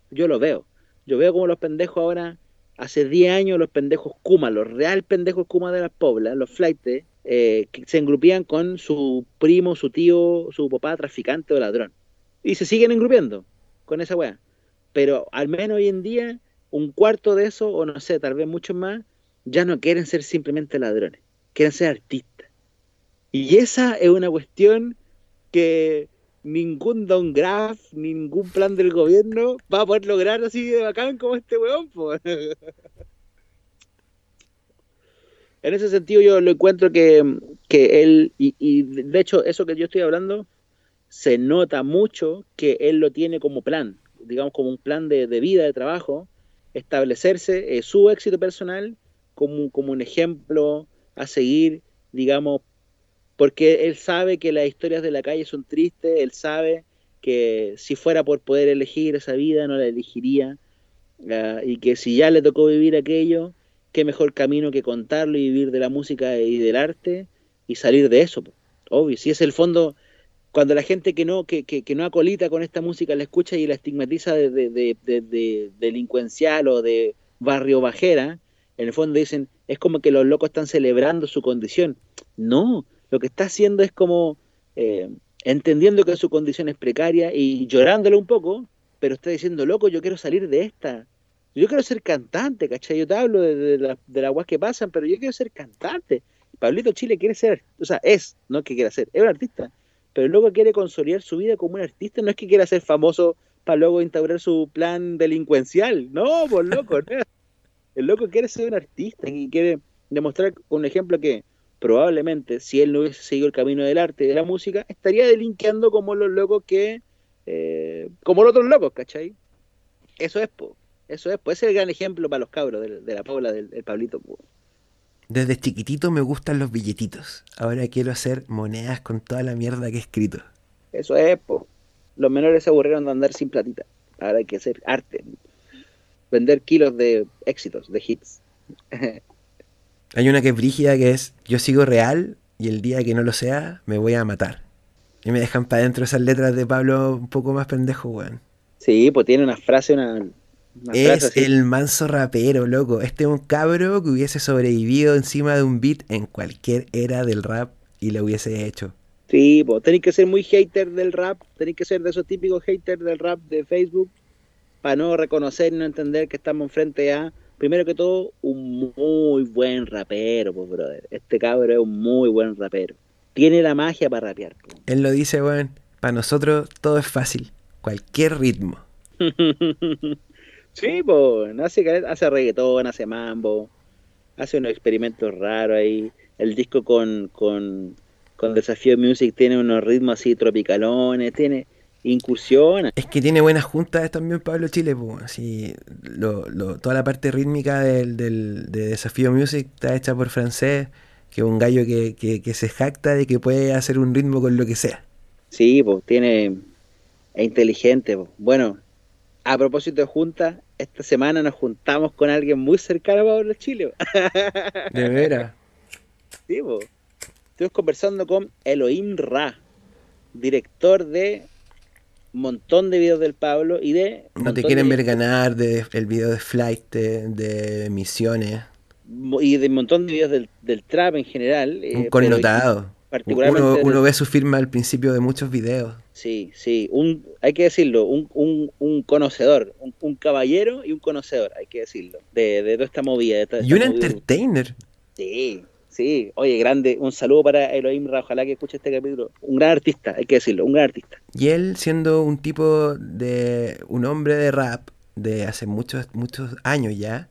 Yo lo veo. Yo veo como los pendejos ahora, hace 10 años los pendejos Kuma, los real pendejos Kuma de las Poblas, los flightes, eh, se engrupían con su primo, su tío, su papá traficante o ladrón. Y se siguen engrupiendo con esa weá pero al menos hoy en día un cuarto de eso, o no sé, tal vez muchos más, ya no quieren ser simplemente ladrones, quieren ser artistas. Y esa es una cuestión que ningún Don Graf, ningún plan del gobierno va a poder lograr así de bacán como este weón. en ese sentido yo lo encuentro que, que él, y, y, de hecho eso que yo estoy hablando, se nota mucho que él lo tiene como plan digamos, como un plan de, vida, de trabajo, establecerse eh, su éxito personal como, como un ejemplo a seguir, digamos, porque él sabe que las historias de la calle son tristes, él sabe que si fuera por poder elegir esa vida no la elegiría, ah, y que si ya le tocó vivir aquello, qué mejor camino que contarlo y vivir de la música y del arte y salir de eso. Obvio, si es el fondo, cuando la gente que no, que, que, no acolita con esta música la escucha y la estigmatiza de, de, delincuencial o de barrio bajera, en el fondo dicen, es como que los locos están celebrando su condición. No, lo que está haciendo es como eh, entendiendo que su condición es precaria y llorándolo un poco, pero está diciendo, loco, yo quiero salir de esta. Yo quiero ser cantante, ¿cachai? Yo te hablo de, la, de las que pasan, pero yo quiero ser cantante. Pablito Chile quiere ser, o sea, es, no que quiera ser, es un artista pero luego quiere consolidar su vida como un artista, no es que quiera ser famoso para luego instaurar su plan delincuencial, no, pues loco, el loco quiere ser un artista y quiere demostrar un ejemplo que probablemente si él no hubiese seguido el camino del arte y de la música, estaría delinqueando como los locos que, eh, como los otros locos, ¿cachai? Eso es, po. eso es, pues ese es el gran ejemplo para los cabros de, la Paula, del, Pablito. Po. Desde chiquitito me gustan los billetitos. Ahora quiero hacer monedas con toda la mierda que he escrito. Eso es, po. Los menores se aburrieron de andar sin platita. ahora hay que hacer arte. Vender kilos de éxitos, de hits. Hay una que es brígida que es yo sigo real y el día que no lo sea me voy a matar. Y me dejan para adentro esas letras de Pablo un poco más pendejo, weón. Sí, pues tiene una frase, una, una frase Es así. el manso rapero, loco. Este es un cabro que hubiese sobrevivido encima de un beat en cualquier era del rap y lo hubiese hecho. Sí, pues tenéis que ser muy hater del rap, tenéis que ser de esos típicos haters del rap de Facebook para no reconocer y no entender que estamos frente a, primero que todo, un muy buen rapero, pues, brother. Este cabro es un muy buen rapero. Tiene la magia para rapear. po. Él lo dice, weón. Para nosotros todo es fácil. Cualquier ritmo. sí, pues, hace, hace reggaetón, hace mambo, hace unos experimentos raros ahí. El disco con, con, con Desafío Music tiene unos ritmos así tropicalones, tiene incursiona. Es que tiene buenas juntas también Pablo Chile, pues. Así, lo, lo- toda la parte rítmica del, del- de Desafío Music está hecha por francés, que es un gallo que, que, que se jacta de que puede hacer un ritmo con lo que sea. Sí, pues tiene. Es inteligente. po. Bueno, a propósito de juntas, esta semana nos juntamos con alguien muy cercano a Pablo Chile. po. De veras. Sí, po. Estuvimos conversando con Elohim Ra, director de montón de videos del Pablo y de. No te quieren de- ver ganar de el video de Flight, de, de Misiones. Y de un montón de videos del, del trap en general. eh, Un pero connotado. particularmente Uno, ve su firma al principio de muchos videos. Sí, sí, un, hay que decirlo, un, un, un conocedor, un, un caballero y un conocedor, hay que decirlo, de, de toda esta movida. de esta- Y un movida. entertainer. Sí, sí, oye, grande, un saludo para Elohim Ra, ojalá que escuche este capítulo. Un gran artista, hay que decirlo, un gran artista. Y él siendo un tipo de un hombre de rap de hace muchos muchos años ya,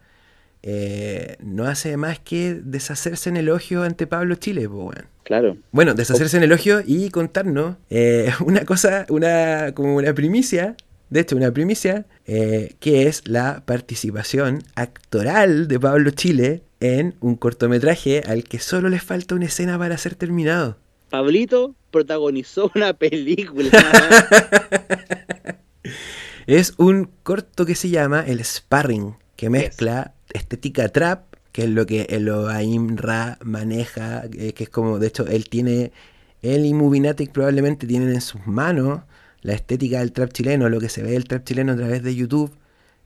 eh, no hace más que deshacerse en elogio ante Pablo Chile, po, weón. Claro. Bueno, deshacerse en elogio y contarnos eh, una cosa, una como una primicia, de hecho una primicia, eh, que es la participación actoral de Pablo Chile en un cortometraje al que solo le falta una escena para ser terminado. Pablito protagonizó una película. Es un corto que se llama El Sparring, que mezcla estética trap, que es lo que Elohim Ra maneja, eh, que es como, de hecho, él tiene, él y Movinatic probablemente tienen en sus manos la estética del trap chileno, lo que se ve del trap chileno a través de YouTube,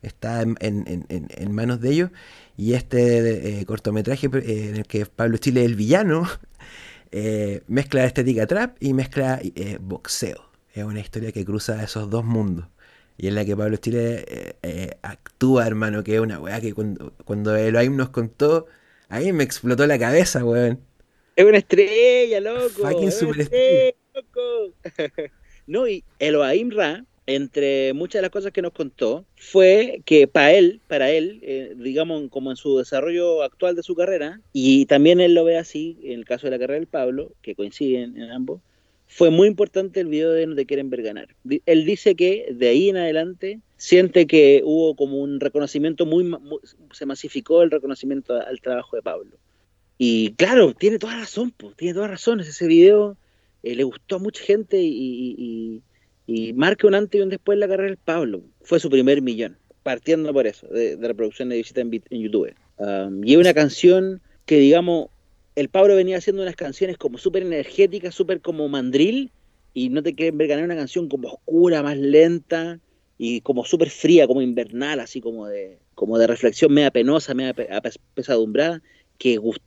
está en, en- en- en- manos de ellos, y este eh, cortometraje eh, en el que Pablo Chile es el villano, eh, mezcla estética trap y mezcla eh, boxeo. Es una historia que cruza esos dos mundos. Y en la que Pablo Chile actúa, hermano, que es una weá que cuando, cuando Elohim nos contó, ahí me explotó la cabeza, weón. es una estrella, loco. Fucking es una superestrella. loco. no, y Elohim Ra, entre muchas de las cosas que nos contó, fue que para él, para él, eh, digamos, como en su desarrollo actual de su carrera, y también él lo ve así, en el caso de la carrera del Pablo, que coinciden en ambos, fue muy importante el video de No te quieren ver ganar. Él dice que de ahí en adelante siente que hubo como un reconocimiento muy, se masificó el reconocimiento al trabajo de Pablo. Y claro, tiene toda razón, po, tiene toda razón. Ese video eh, le gustó a mucha gente y- y marca un antes y un después en la carrera del Pablo. Fue su primer millón, partiendo por eso, de, de reproducción de visita en, YouTube. Um, y es una canción que, digamos, el Pablo venía haciendo unas canciones como súper energéticas, súper como mandril, y no te quieren ver ganar una canción como oscura, más lenta, y como súper fría, como invernal, así como de, como de reflexión media penosa, media pesadumbrada, que gustó,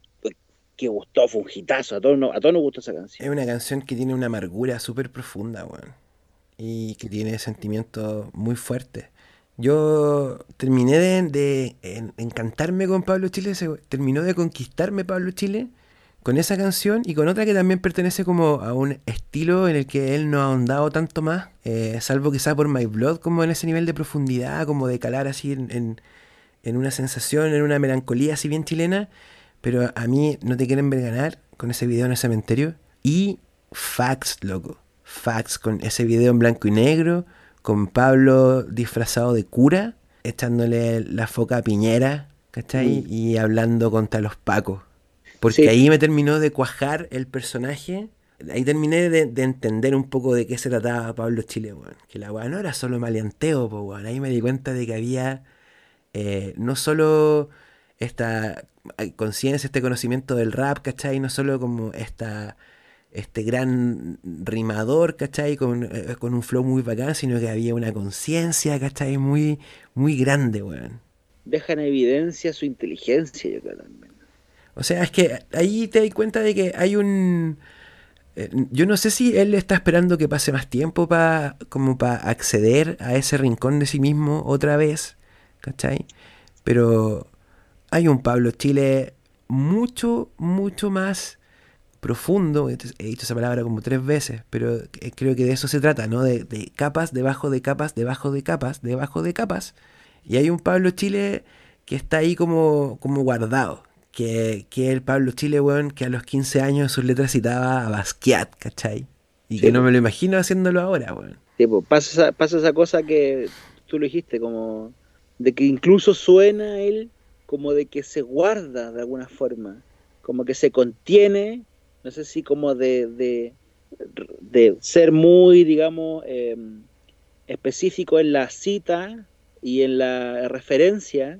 que gustó, fue un hitazo, a todos, a todos nos gustó esa canción. Es una canción que tiene una amargura súper profunda, weón. Y que tiene sentimientos muy fuertes. Yo terminé de, de en- encantarme con Pablo Chile, terminó de conquistarme Pablo Chile con esa canción y con otra que también pertenece como a un estilo en el que él no ha ahondado tanto más, eh, salvo quizá por My Blood, como en ese nivel de profundidad, como de calar así en, una sensación, en una melancolía así bien chilena, pero a mí no te quieren ver ganar con ese video en el cementerio. Y Fax, loco, Fax con ese video en blanco y negro, con Pablo disfrazado de cura, echándole la foca a Piñera, ¿cachai? Y hablando contra los pacos. Porque Sí. ahí me terminó de cuajar el personaje ahí terminé de, de entender un poco de qué se trataba Pablo Chile, weón. Que la weá no era solo maleanteo, po, weón. Ahí me di cuenta de que había eh, no solo esta conciencia, este conocimiento del rap, ¿cachai? No solo como esta este gran rimador, ¿cachai? Con, eh, con un flow muy bacán, sino que había una conciencia, ¿cachai? Muy, muy grande, weón. Deja en evidencia su inteligencia, yo creo también. O sea, es que ahí te das cuenta de que hay un... eh, Yo no sé si él está esperando que pase más tiempo para como para acceder a ese rincón de sí mismo otra vez, ¿cachai? Pero hay un Pablo Chile mucho, mucho más profundo, he dicho esa palabra como tres veces, pero eh, creo que de eso se trata, ¿no? De, de capas, debajo de capas, debajo de capas, debajo de capas. Y hay un Pablo Chile que está ahí como, como guardado, que, que el Pablo Chile, weón, que a los 15 años sus letras citaba a Basquiat, ¿cachai? Y Sí, que no me lo imagino haciéndolo ahora, weón. Sí, pues, pasa, esa, pasa esa cosa que tú lo dijiste, como de que incluso suena él como de que se guarda de alguna forma, como que se contiene, no sé si como de, de, ser muy, digamos, eh, específico en la cita y en la referencia,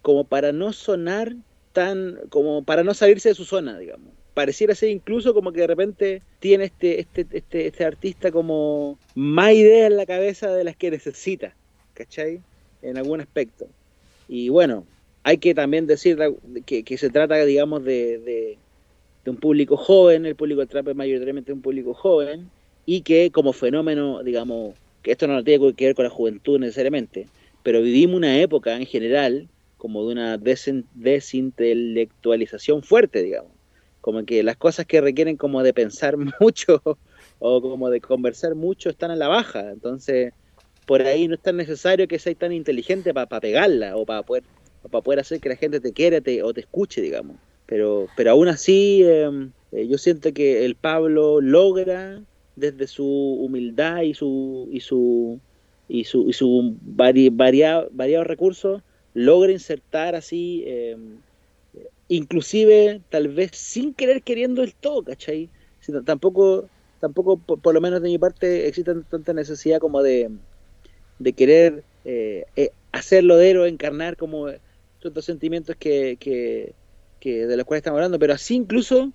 como para no sonar tan, como para no salirse de su zona, digamos. Pareciera ser incluso como que de repente tiene este, este, este, este artista como más ideas en la cabeza de las que necesita, ¿cachai? En algún aspecto. Y bueno, hay que también decir que, se trata, digamos, de, de un público joven, el público del trap es mayoritariamente un público joven, y que como fenómeno, digamos, que esto no tiene que ver con la juventud necesariamente, pero vivimos una época en general como de una desintelectualización fuerte, digamos. Como que las cosas que requieren como de pensar mucho o como de conversar mucho están a la baja. Entonces, por ahí no es tan necesario que seas tan inteligente para pegarla o para poder, para poder hacer que la gente te quiera te- o te escuche, digamos. Pero, pero aún así, eh, eh, yo siento que el Pablo logra desde su humildad y su y su y su, y su vari, varia- variados recursos logra insertar así eh, inclusive tal vez sin querer queriendo el todo, ¿cachai? Si no- tampoco, tampoco por, lo menos de mi parte existe tanta necesidad como de, de querer eh, eh, hacerlo de encarnar como estos sentimientos que, que, que de los cuales estamos hablando, pero así incluso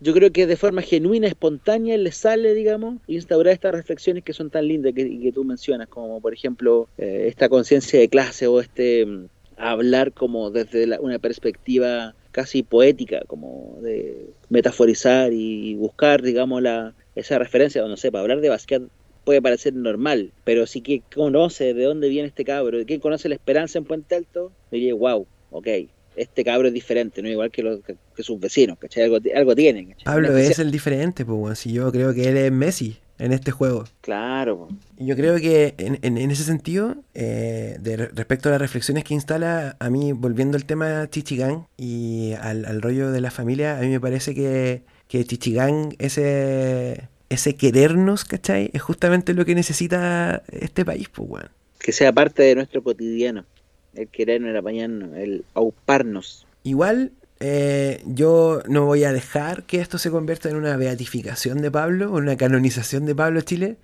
yo creo que de forma genuina, espontánea, le sale, digamos, instaurar estas reflexiones que son tan lindas que, que tú mencionas, como por ejemplo eh, esta conciencia de clase o este mm, hablar como desde la- una perspectiva casi poética, como de metaforizar y buscar, digamos, la, esa referencia, o no sé, hablar de Basquiat puede parecer normal, pero si que conoce de dónde viene este cabro, de quién conoce la esperanza en Puente Alto, diría, wow, ok, este cabro es diferente, no igual que, los, que, que sus vecinos, ¿cachai? Algo, algo tienen, ¿cachai? Pablo Una es especial- el diferente, pues, weón. Si yo creo que él es Messi en este juego. Claro, Yo creo que en, en- en ese sentido, eh, de respecto a las reflexiones que instala, a mí, volviendo al tema Chichigán y al, al rollo de la familia, a mí me parece que, que Chichigán, ese, ese querernos, ¿cachai? Es justamente lo que necesita este país, pues, weón. que sea parte de nuestro cotidiano, el querernos, el apañarnos, el auparnos. Igual, eh, yo no voy a dejar que esto se convierta en una beatificación de Pablo, una canonización de Pablo Chile,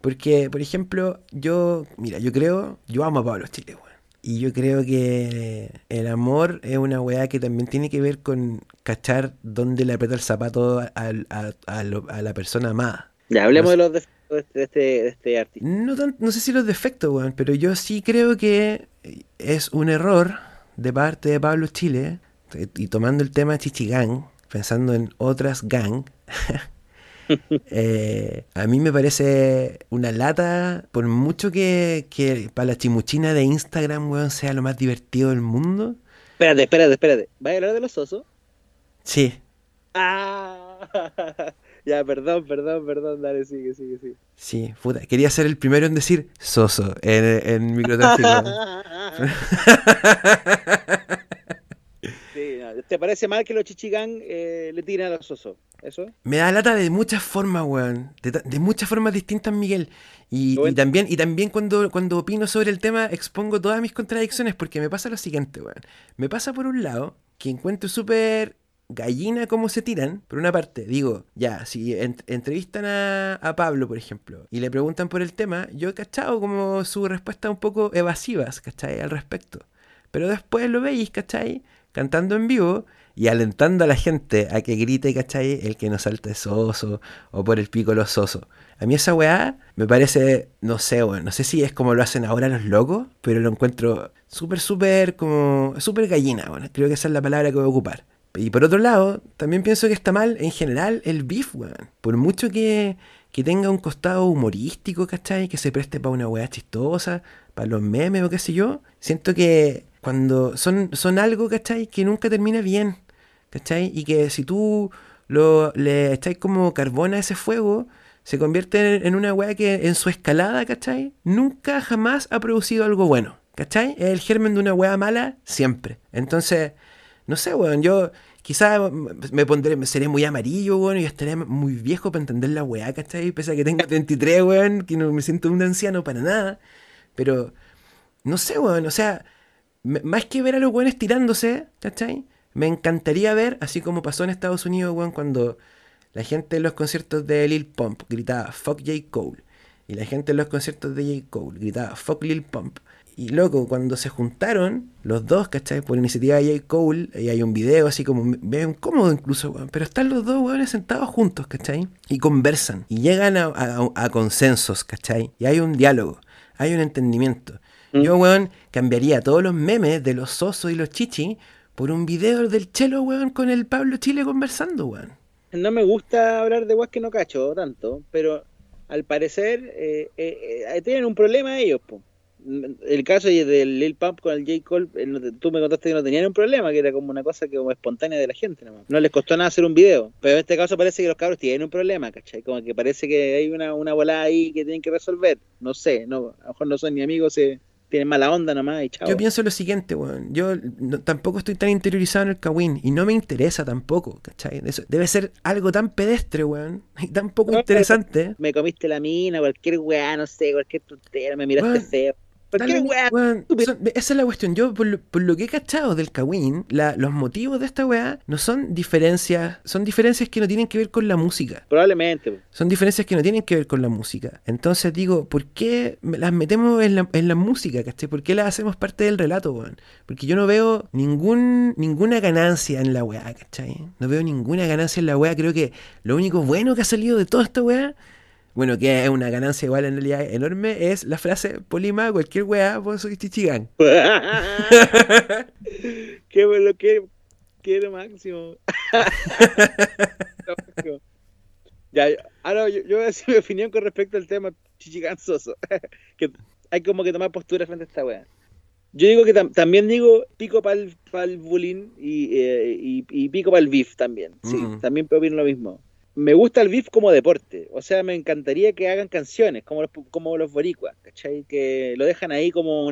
porque, por ejemplo, yo, mira, yo creo, yo amo a Pablo Chile, weón. Y yo creo que el amor es una weá que también tiene que ver con cachar dónde le aprieta el zapato a, a- a lo- a la persona amada. Ya, hablemos No de los defectos de este, de este, de este artista. No, tan- no sé si los defectos, weón, pero yo sí creo que es un error de parte de Pablo Chile, y tomando el tema Chichigán, pensando en otras gang, eh, a mí me parece una lata, por mucho que, que para la chimuchina de Instagram, weón, sea lo más divertido del mundo. Espérate, espérate, espérate. ¿Vas a hablar de los osos? Sí, ¡Ah! ya, perdón, perdón, perdón. Dale, sigue, sigue, sigue. sí, puta, quería ser el primero en decir soso en, en microtráfico. Sí, no, ¿Te parece mal que los chichigán eh, le tiren a los osos? ¿Eso? Me da lata de muchas formas, weón. De, muchas formas distintas, Miguel. Y, y también, y también cuando, cuando opino sobre el tema, expongo todas mis contradicciones porque me pasa lo siguiente, weón. Me pasa por un lado que encuentro súper gallina cómo se tiran. Por una parte, digo, ya, si entrevistan a, Pablo, por ejemplo, y le preguntan por el tema, yo he cachado como su respuesta un poco evasivas, ¿cachai? Al respecto. Pero después lo veis, ¿cachai? Cantando en vivo y alentando a la gente a que grite, ¿cachai? El que no salte soso o por el pico los soso. A mí esa weá me parece, no sé, bueno, no sé si es como lo hacen ahora los locos, pero lo encuentro súper, súper, como, súper gallina, bueno, creo que esa es la palabra que voy a ocupar. Y por otro lado, también pienso que está mal en general el beef, weón. Por mucho que, que tenga un costado humorístico, ¿cachai? Que se preste para una weá chistosa, para los memes o qué sé yo. Siento que cuando son, son algo, ¿cachai? Que nunca termina bien, ¿cachai? Y que si tú lo, le echáis como carbón a ese fuego, se convierte en una weá que en su escalada, ¿cachai? Nunca jamás ha producido algo bueno, ¿cachai? Es el germen de una weá mala siempre. Entonces, no sé, weón, yo quizás me pondré, seré muy amarillo, weón, y estaré muy viejo para entender la weá, ¿cachai? Pese a que tengo 33, weón, que no me siento un anciano para nada. Pero, no sé, weón, o sea, más que ver a los weones tirándose, ¿cachai? Me encantaría ver, así como pasó en Estados Unidos, weón, cuando la gente en los conciertos de Lil Pump gritaba Fuck J. Cole. Y la gente en los conciertos de J. Cole gritaba Fuck Lil Pump. Y loco, cuando se juntaron los dos, ¿cachai? Por iniciativa de J. Cole, y hay un video así como medio incómodo incluso, weón. Pero están los dos weones sentados juntos, ¿cachai? Y conversan. Y llegan a, consensos, ¿cachai? Y hay un diálogo, hay un entendimiento. Mm. Yo, weón, cambiaría todos los memes de los sosos y los chichi por un video del chelo, weón, con el Pablo Chile conversando, weón. No me gusta hablar de weas que no cacho tanto, pero al parecer eh, eh, eh tienen un problema ellos, po el caso del Lil Pump con el J. Cole, eh, tú me contaste que no tenían un problema, que era como una cosa que como espontánea de la gente, no les costó nada hacer un video, pero en este caso parece que los cabros tienen un problema, ¿cachai? Como que parece que hay una, una volada ahí que tienen que resolver, no sé, no, a lo mejor no son ni amigos, se tienen mala onda nomás y chao. Yo pienso lo siguiente, weón. Yo tampoco estoy tan interiorizado en el Kawin y no me interesa tampoco, ¿cachai? Eso debe ser algo tan pedestre, weón. Y tan poco interesante. Me comiste la mina, cualquier weá, no sé, cualquier tontera, me miraste feo esa es la cuestión. Yo, por lo, que he cachado del Kawin, los motivos de esta weá no son diferencias, son diferencias que no tienen que ver con la música. Probablemente. Son diferencias que no tienen que ver con la música. Entonces digo, ¿por qué las metemos en la, en la música, ¿cachai? ¿Por qué las hacemos parte del relato, weón? Porque yo no veo ningún, ninguna ganancia en la weá, ¿cachai? No veo ninguna ganancia en la weá. Creo que lo único bueno que ha salido de toda esta weá bueno, que es una ganancia igual en realidad enorme, es la frase Polima, cualquier weá, vos soy chichigán. qué bueno, qué, qué lo máximo. ya, ahora yo, yo, voy a decir mi opinión con respecto al tema chichigán soso. que hay como que tomar postura frente a esta weá. Yo digo que también digo pico para el, bullying y, eh, y, pico para el beef también. Sí, mm. también puedo opinar lo mismo me gusta el beef como deporte. O sea, me encantaría que hagan canciones como los, como los boricuas, ¿cachai? Que lo dejan ahí como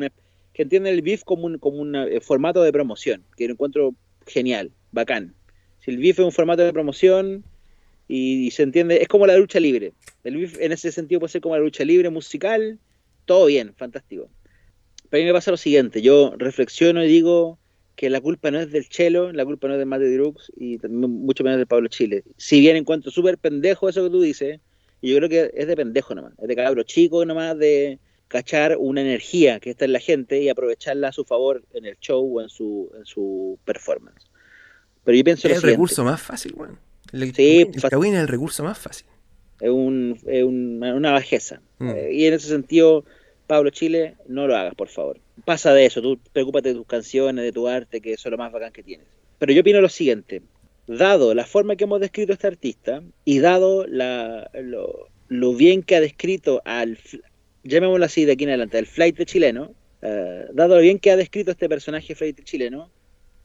que entienden el beef como un, como un eh, formato de promoción, que lo encuentro genial, bacán. Si el beef es un formato de promoción y, se entiende, es como la lucha libre. El beef en ese sentido puede ser como la lucha libre musical, todo bien, fantástico. Pero a mí me pasa lo siguiente, yo reflexiono y digo, que la culpa no es del Chelo, la culpa no es de Mate Drux y también mucho menos de Pablo Chile. Si bien encuentro súper pendejo eso que tú dices, y yo creo que es de pendejo nomás, es de cabro chico nomás de cachar una energía que está en la gente y aprovecharla a su favor en el show o en su, en su performance. Pero yo pienso es el recurso más fácil, weón. El, sí, el es el recurso más fácil. Es, un, es una bajeza. Mm. Eh, y en ese sentido, Pablo Chile, no lo hagas, por favor pasa de eso, tú preocúpate de tus canciones, de tu arte, que eso es lo más bacán que tienes. Pero yo opino lo siguiente, dado la forma que hemos descrito a este artista y dado la, lo, bien que ha descrito al, llamémoslo así de aquí en adelante, al flight chileno, uh, dado lo bien que ha descrito este personaje flight chileno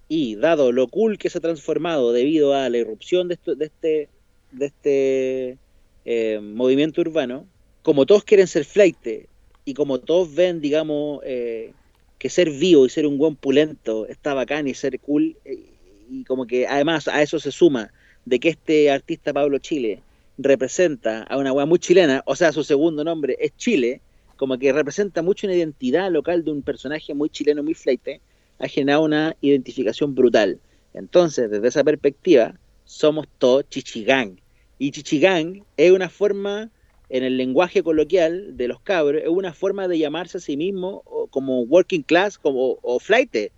y dado lo cool que se ha transformado debido a la irrupción de, esto, de este, de este eh, movimiento urbano, como todos quieren ser flight y como todos ven, digamos, eh, que ser vivo y ser un buen pulento está bacán y ser cool, eh, y como que además a eso se suma de que este artista Pablo Chile representa a una weá muy chilena, o sea, su segundo nombre es Chile, como que representa mucho una identidad local de un personaje muy chileno, muy fleite, ha generado una identificación brutal. Entonces, desde esa perspectiva, somos todos chichigán. Y chichigán es una forma, en el lenguaje coloquial de los cabros, es una forma de llamarse a sí mismo como working class como, o flight.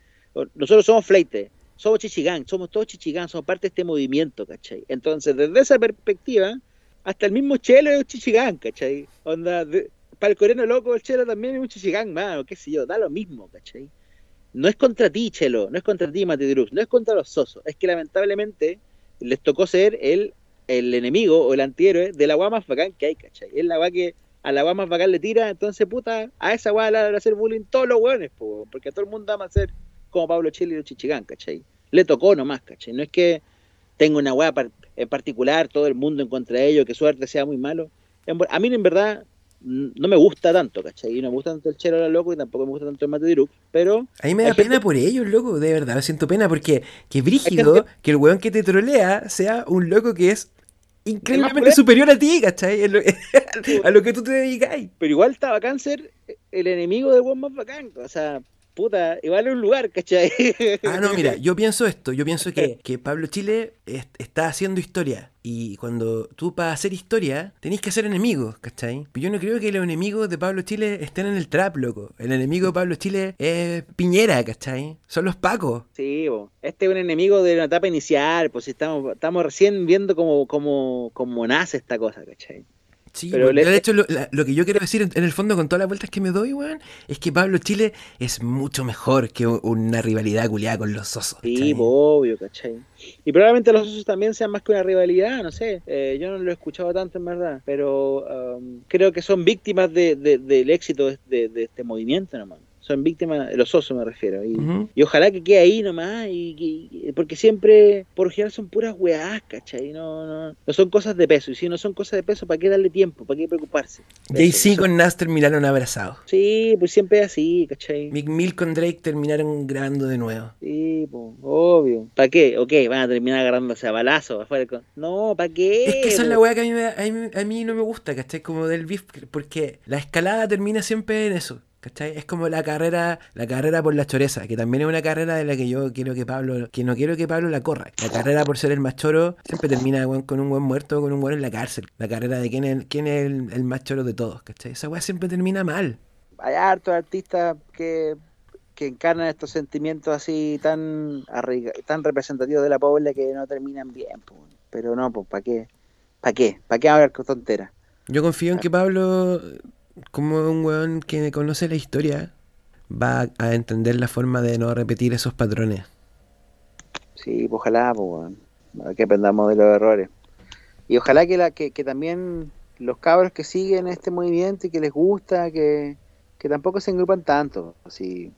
Nosotros somos flight, somos chichigán, somos todos chichigán, somos parte de este movimiento, ¿cachai? Entonces, desde esa perspectiva, hasta el mismo Chelo es un chichigán, ¿cachai? Onda, para el coreano loco, el Chelo también es un chichigán, mano, qué sé yo, da lo mismo, ¿cachai? No es contra ti, Chelo, no es contra ti, Mati no es contra los sosos, es que lamentablemente les tocó ser el, el enemigo o el antihéroe de la agua más bacán que hay, ¿cachai? Es la agua que a la agua más bacán le tira, entonces puta, a esa agua le van a hacer bullying todos los hueones, porque a todo el mundo ama ser como Pablo Chile y los chichigán, ¿cachai? Le tocó nomás, ¿cachai? No es que tenga una weá en particular, todo el mundo en contra de ellos, que suerte sea muy malo. A mí en verdad no me gusta tanto, ¿cachai? Y no me gusta tanto el Chelo la loco y tampoco me gusta tanto el Mate Diruk, pero... A mí me da pena por ellos, loco, de verdad, me siento pena porque que brígido que el weón que te trolea sea un loco que es increíblemente superior a ti, ¿cachai? a lo que tú te dedicáis. Pero igual estaba cáncer el enemigo del weón más bacán, o sea puta, igual es un lugar, ¿cachai? Ah, no, mira, yo pienso esto, yo pienso que, que Pablo Chile está haciendo historia. Y cuando tú para hacer historia, tenés que hacer enemigos, ¿cachai? Yo no creo que los enemigos de Pablo Chile estén en el trap, loco. El enemigo de Pablo Chile es Piñera, ¿cachai? Son los pacos. Sí, este es un enemigo de una etapa inicial, pues estamos, estamos recién viendo cómo, cómo, cómo nace esta cosa, ¿cachai? Sí, pero de hecho lo, que yo quiero decir en, el fondo con todas las vueltas que me doy, weón, es que Pablo Chile es mucho mejor que una rivalidad culiada con los osos. Sí, obvio, ¿cachai? Y probablemente los osos también sean más que una rivalidad, no sé. Eh, yo no lo he escuchado tanto en verdad, pero um, creo que son víctimas de, del éxito de, de este movimiento nomás son víctimas, los osos me refiero, y, y ojalá que quede ahí nomás, y, porque siempre, por general son puras weás, ¿cachai? No, no, no son cosas de peso, y si no son cosas de peso, ¿para qué darle tiempo? ¿Para qué preocuparse? Jay-Z con Nas terminaron abrazados. Sí, pues siempre es así, ¿cachai? Mick Mill con Drake terminaron grabando de nuevo. Sí, pues, obvio. ¿Para qué? Ok, van a terminar agarrándose a balazos afuera. No, ¿para qué? Es que esa es la weá que a mí, a mí no me gusta, ¿cachai? Como del beef, porque la escalada termina siempre en eso. ¿Cachai? Es como la carrera, la carrera por la choreza, que también es una carrera de la que yo quiero que Pablo, que no quiero que Pablo la corra. La carrera por ser el más choro siempre termina con un buen muerto o con un buen en la cárcel. La carrera de quién es, quién es el, más choro de todos, ¿cachai? Esa weá siempre termina mal. Hay hartos artistas que, que encarnan estos sentimientos así tan, tan representativos de la pobre que no terminan bien, pero no, pues ¿para qué? ¿Para qué? ¿Para qué hablar con tonteras? Yo confío en que Pablo como un weón que conoce la historia va a entender la forma de no repetir esos patrones. Sí, pues ojalá, pues, que aprendamos de los errores. Y ojalá que, la, que, también los cabros que siguen este movimiento y que les gusta, que, tampoco se engrupan tanto. Si,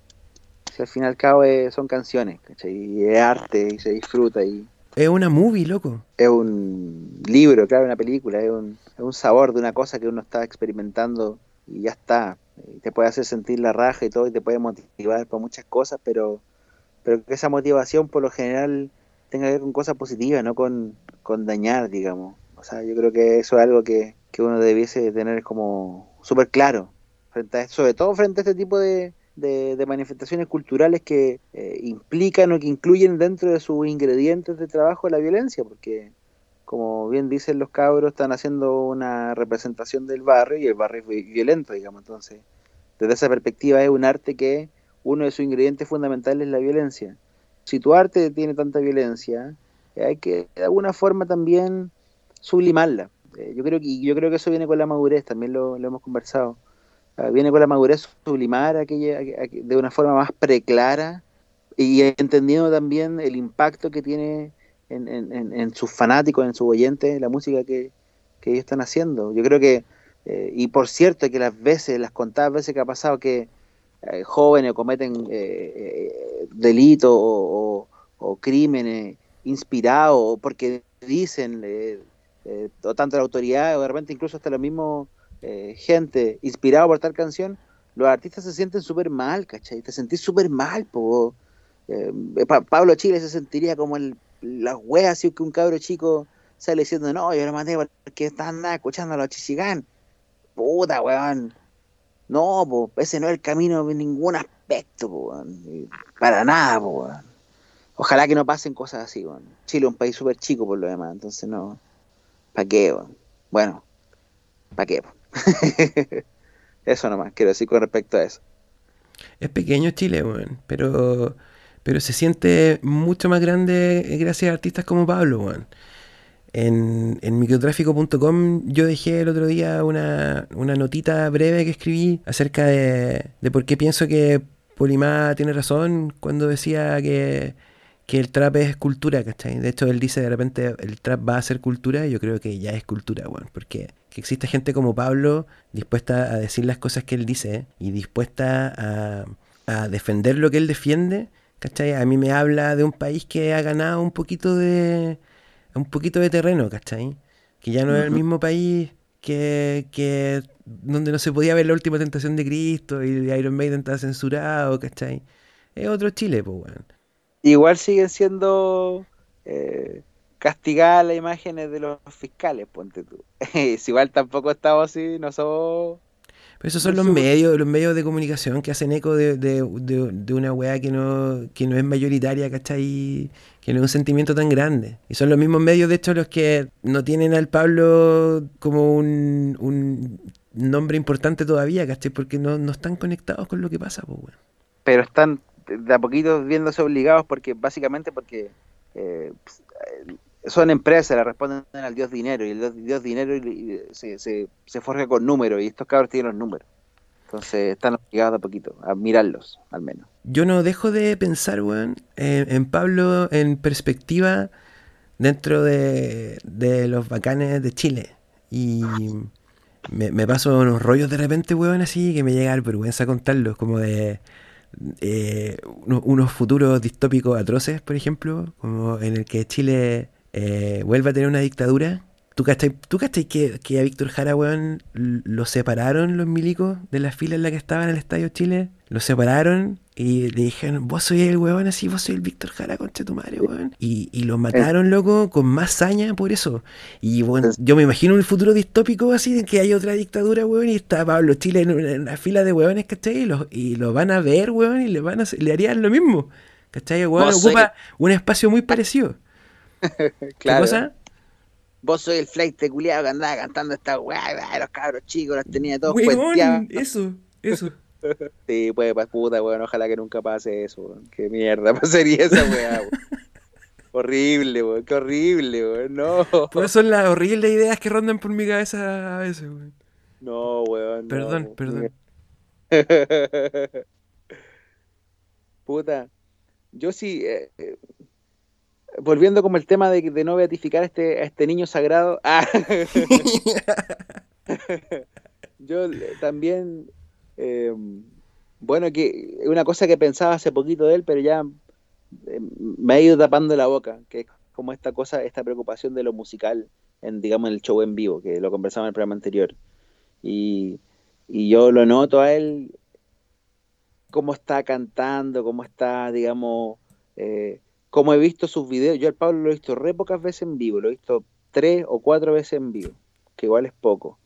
si al fin y al cabo son canciones, y es arte y se disfruta. y Es una movie, loco. Es un libro, claro, una película, es un, es un sabor de una cosa que uno está experimentando y ya está. Te puede hacer sentir la raja y todo y te puede motivar por muchas cosas, pero, pero que esa motivación por lo general tenga que ver con cosas positivas, no con, con dañar, digamos. O sea, yo creo que eso es algo que, que uno debiese tener como súper claro, frente a, sobre todo frente a este tipo de, de, manifestaciones culturales que eh, implican o que incluyen dentro de sus ingredientes de trabajo la violencia, porque como bien dicen los cabros, están haciendo una representación del barrio y el barrio es violento, digamos. Entonces, desde esa perspectiva es un arte que uno de sus ingredientes fundamentales es la violencia. Si tu arte tiene tanta violencia, hay que de alguna forma también sublimarla. Eh, yo creo que yo creo que eso viene con la madurez, también lo, hemos conversado. Ah, viene con la madurez sublimar aquella, de una forma más preclara y entendiendo también el impacto que tiene en, en, en, sus fanáticos, en sus oyentes, la música que, ellos están haciendo. Yo creo que, eh, y por cierto, que las veces, las contadas veces que ha pasado que eh, jóvenes cometen eh, delitos o, crímenes inspirados porque dicen, o tanto la autoridad, o de repente incluso hasta la misma gente inspirado por tal canción, los artistas se sienten súper mal, ¿cachai? Te sentís súper mal, po. Pablo Chile se sentiría como el las weas, así que un cabro chico sale diciendo, no, yo lo mandé porque están escuchando a los chichigán. Puta, weón. No, ese no es el camino en ningún aspecto, Para nada, Ojalá que no pasen cosas así, bueno. Chile es un país súper chico por lo demás, entonces no. ¿Para qué? Bueno, bueno ¿para qué? eso nomás, quiero decir con respecto a eso. Es pequeño Chile, bueno, pero, pero se siente mucho más grande gracias a artistas como Pablo, bueno. En, en microtráfico.com yo dejé el otro día una, una, notita breve que escribí acerca de, de por qué pienso que Polimá tiene razón cuando decía que que el trap es cultura, ¿cachai? De hecho, él dice de repente, el trap va a ser cultura, y yo creo que ya es cultura, bueno, porque que existe gente como Pablo dispuesta a decir las cosas que él dice y dispuesta a, a, defender lo que él defiende, ¿cachai? A mí me habla de un país que ha ganado un poquito de, un poquito de terreno, ¿cachai? Que ya no es el mismo país que, que donde no se podía ver la última tentación de Cristo y Iron Maiden estaba censurado, ¿cachai? Es otro Chile, pues, bueno igual siguen siendo eh, castigadas las imágenes de los fiscales, ponte tú. igual tampoco estamos así, no somos... Pero esos son los medios, los medios de comunicación que hacen eco de, de, de, una weá que no, que no es mayoritaria, ¿cachai? Que no es un sentimiento tan grande. Y son los mismos medios, de hecho, los que no tienen al Pablo como un, un nombre importante todavía, ¿cachai? Porque no, no están conectados con lo que pasa, pues, weón. Pero están de a poquito viéndose obligados porque básicamente porque eh, son empresas, le responden al dios dinero y el dios, dinero se, se, se, forja con números y estos cabros tienen los números. Entonces están obligados a poquito a mirarlos, al menos. Yo no dejo de pensar, weón, en, Pablo en perspectiva dentro de, de los bacanes de Chile. Y me, me, paso unos rollos de repente, weón, así que me llega vergüenza contarlos, como de eh, unos futuros distópicos atroces, por ejemplo, como en el que Chile eh, vuelva a tener una dictadura. ¿Tú cachai, ¿tú que, que, a Víctor Jara, weón, lo separaron los milicos de la fila en la que estaba en el Estadio Chile? Lo separaron y le dijeron, vos soy el weón así, vos soy el Víctor Jara, concha tu madre, weón. Y, y lo mataron, loco, con más saña por eso. Y bueno, yo me imagino un futuro distópico así, en que hay otra dictadura, weón, y está Pablo Chile en una fila de weones, ¿cachai? Y lo, y lo van a ver, weón, y le van a le harían lo mismo. ¿Cachai? Weón ocupa un espacio muy parecido. claro. ¿Qué cosa? Vos soy el flight de culiado que andaba cantando esta weá, los cabros chicos, los tenía todos Weón, eso, eso. Sí, pues, puta, weón, ojalá que nunca pase eso, weón. Qué mierda pasaría esa weá, weón. horrible, weón, qué horrible, weón, no. Pues son las horribles ideas que rondan por mi cabeza a veces, weón. No, weón. Perdón, perdón. puta, yo sí, eh, eh, volviendo como el tema de, de no beatificar a este, a este niño sagrado, ah, yo también eh, bueno, que una cosa que pensaba hace poquito de él, pero ya eh, me ha ido tapando la boca, que es como esta cosa, esta preocupación de lo musical en, digamos, en el show en vivo, que lo conversaba en el programa anterior. Y, yo lo noto a él, cómo está cantando, cómo está, digamos, eh, como he visto sus videos. Yo al Pablo lo he visto re pocas veces en vivo, lo he visto tres o cuatro veces en vivo, que igual es poco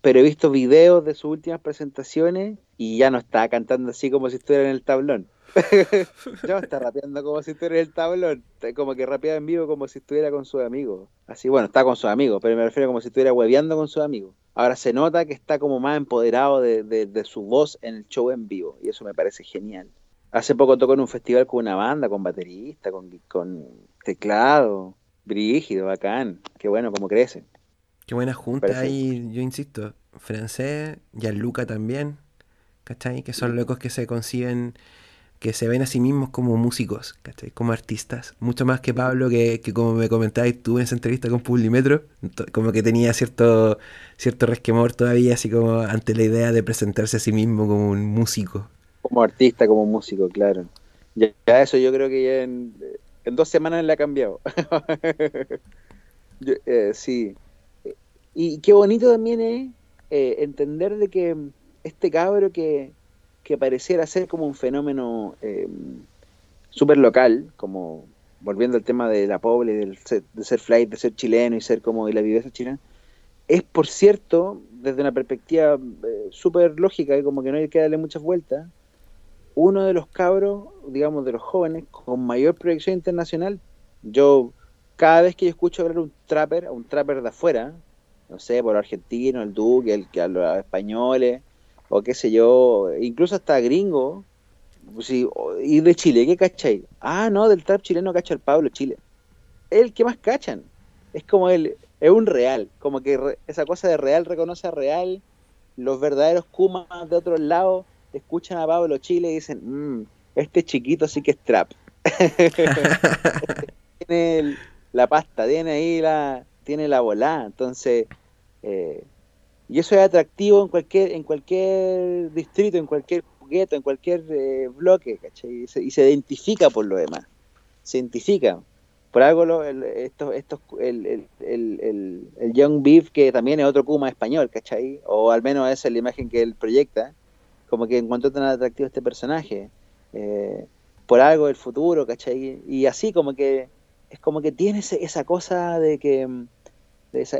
pero he visto videos de sus últimas presentaciones y ya no está cantando así como si estuviera en el tablón. ya está rapeando como si estuviera en el tablón. Como que rapeaba en vivo como si estuviera con sus amigos. Así, bueno, está con sus amigos, pero me refiero como si estuviera hueveando con sus amigos. Ahora se nota que está como más empoderado de, su voz en el show en vivo y eso me parece genial. Hace poco tocó en un festival con una banda, con baterista, con, con teclado, brígido, bacán. Qué bueno como crece. Qué buena junta ahí, yo insisto. Francés, Luca también, ¿cachai? Que son locos que se conciben, que se ven a sí mismos como músicos, ¿cachai? Como artistas. Mucho más que Pablo, que, como me comentabas tú en esa entrevista con Publimetro, como que tenía cierto, cierto resquemor todavía, así como ante la idea de presentarse a sí mismo como un músico. Como artista, como músico, claro. Ya, eso yo creo que ya en, dos semanas le ha cambiado. Eh, sí, y qué bonito también es eh, entender de que este cabro que, que pareciera ser como un fenómeno eh, súper local, como volviendo al tema de la pobre, de ser flight, de ser chileno y ser como de la viveza chilena, es por cierto, desde una perspectiva eh, súper lógica y como que no hay que darle muchas vueltas, uno de los cabros, digamos, de los jóvenes con mayor proyección internacional. Yo, cada vez que yo escucho hablar a un trapper, a un trapper de afuera, no sé, por argentino, el Duque, el que a los españoles, o qué sé yo, incluso hasta gringo, y de Chile, ¿qué cachai? Ah, no, del trap chileno cacha el Pablo Chile. El que más cachan. Es como el, es un real, como que esa cosa de real reconoce a real, los verdaderos Kumas de otros lados escuchan a Pablo Chile y dicen, mmm, este chiquito sí que es trap. tiene la pasta, tiene ahí la, tiene la volada, entonces, eh, y eso es atractivo en cualquier, en cualquier distrito, en cualquier gueto, en cualquier eh, bloque, ¿cachai? Y se, y se, identifica por lo demás, se identifica. Por algo lo, el, estos, estos, el, el, el, el, Young Beef, que también es otro Kuma español, ¿cachai? O al menos esa es la imagen que él proyecta, como que encontró tan atractivo este personaje. Eh, por algo del futuro, ¿cachai? Y así como que es como que tiene esa cosa de que de esa,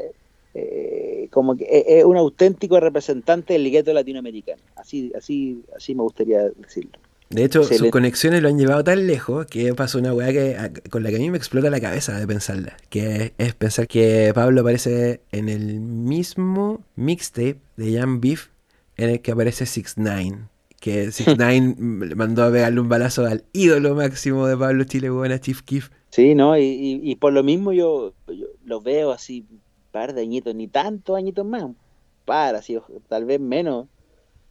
eh, como que es un auténtico representante del gueto latinoamericano. Así, así, así me gustaría decirlo. De hecho, sus conexiones lo han llevado tan lejos que pasa una weá que, con la que a mí me explota la cabeza de pensarla. Que es pensar que Pablo aparece en el mismo mixtape de Jan Beef en el que aparece Six Nine. Que Six Nine mandó a pegarle un balazo al ídolo máximo de Pablo Chile, a Chief Keef. Sí, ¿no? Y, y, y, por lo mismo yo, yo lo veo así, un par de añitos, ni tantos añitos más, un par, así, tal vez menos,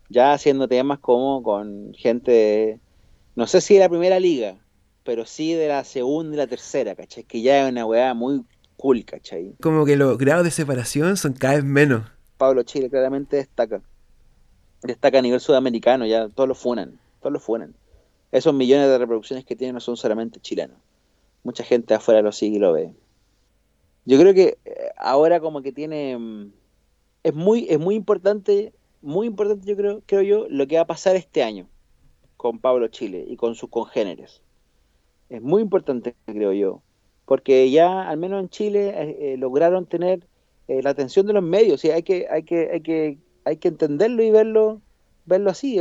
ya haciendo temas como con gente, no sé si de la primera liga, pero sí de la segunda y la tercera, ¿cachai? Que ya es una weá muy cool, ¿cachai? Como que los grados de separación son cada vez menos. Pablo Chile claramente destaca destaca a nivel sudamericano, ya todos lo funan, todos lo funan. Esos millones de reproducciones que tienen no son solamente chilenos. Mucha gente afuera lo sigue y lo ve. Yo creo que eh, ahora como que tiene mm, es muy es muy importante, muy importante yo creo, creo yo lo que va a pasar este año con Pablo Chile y con sus congéneres. Es muy importante, creo yo, porque ya al menos en Chile eh, eh, lograron tener la atención de los medios, y hay que hay que hay que hay que entenderlo y verlo verlo así.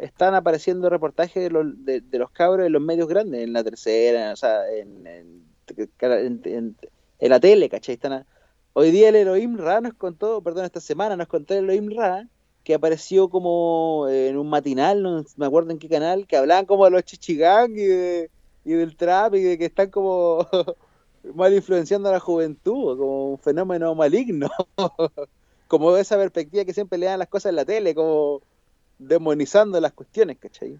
están apareciendo reportajes de los, de, los cabros en los medios grandes, en la tercera, o sea, en, en, la tele, ¿cachai? Están hoy día el Elohim Ra nos contó, perdón, esta semana nos contó el Elohim Ra que apareció como en un matinal, no me acuerdo en qué canal, que hablaban como de los chichigang de, y del trap y de que están como mal influenciando a la juventud, como un fenómeno maligno. como esa perspectiva que siempre le dan las cosas en la tele, como demonizando las cuestiones, ¿cachai?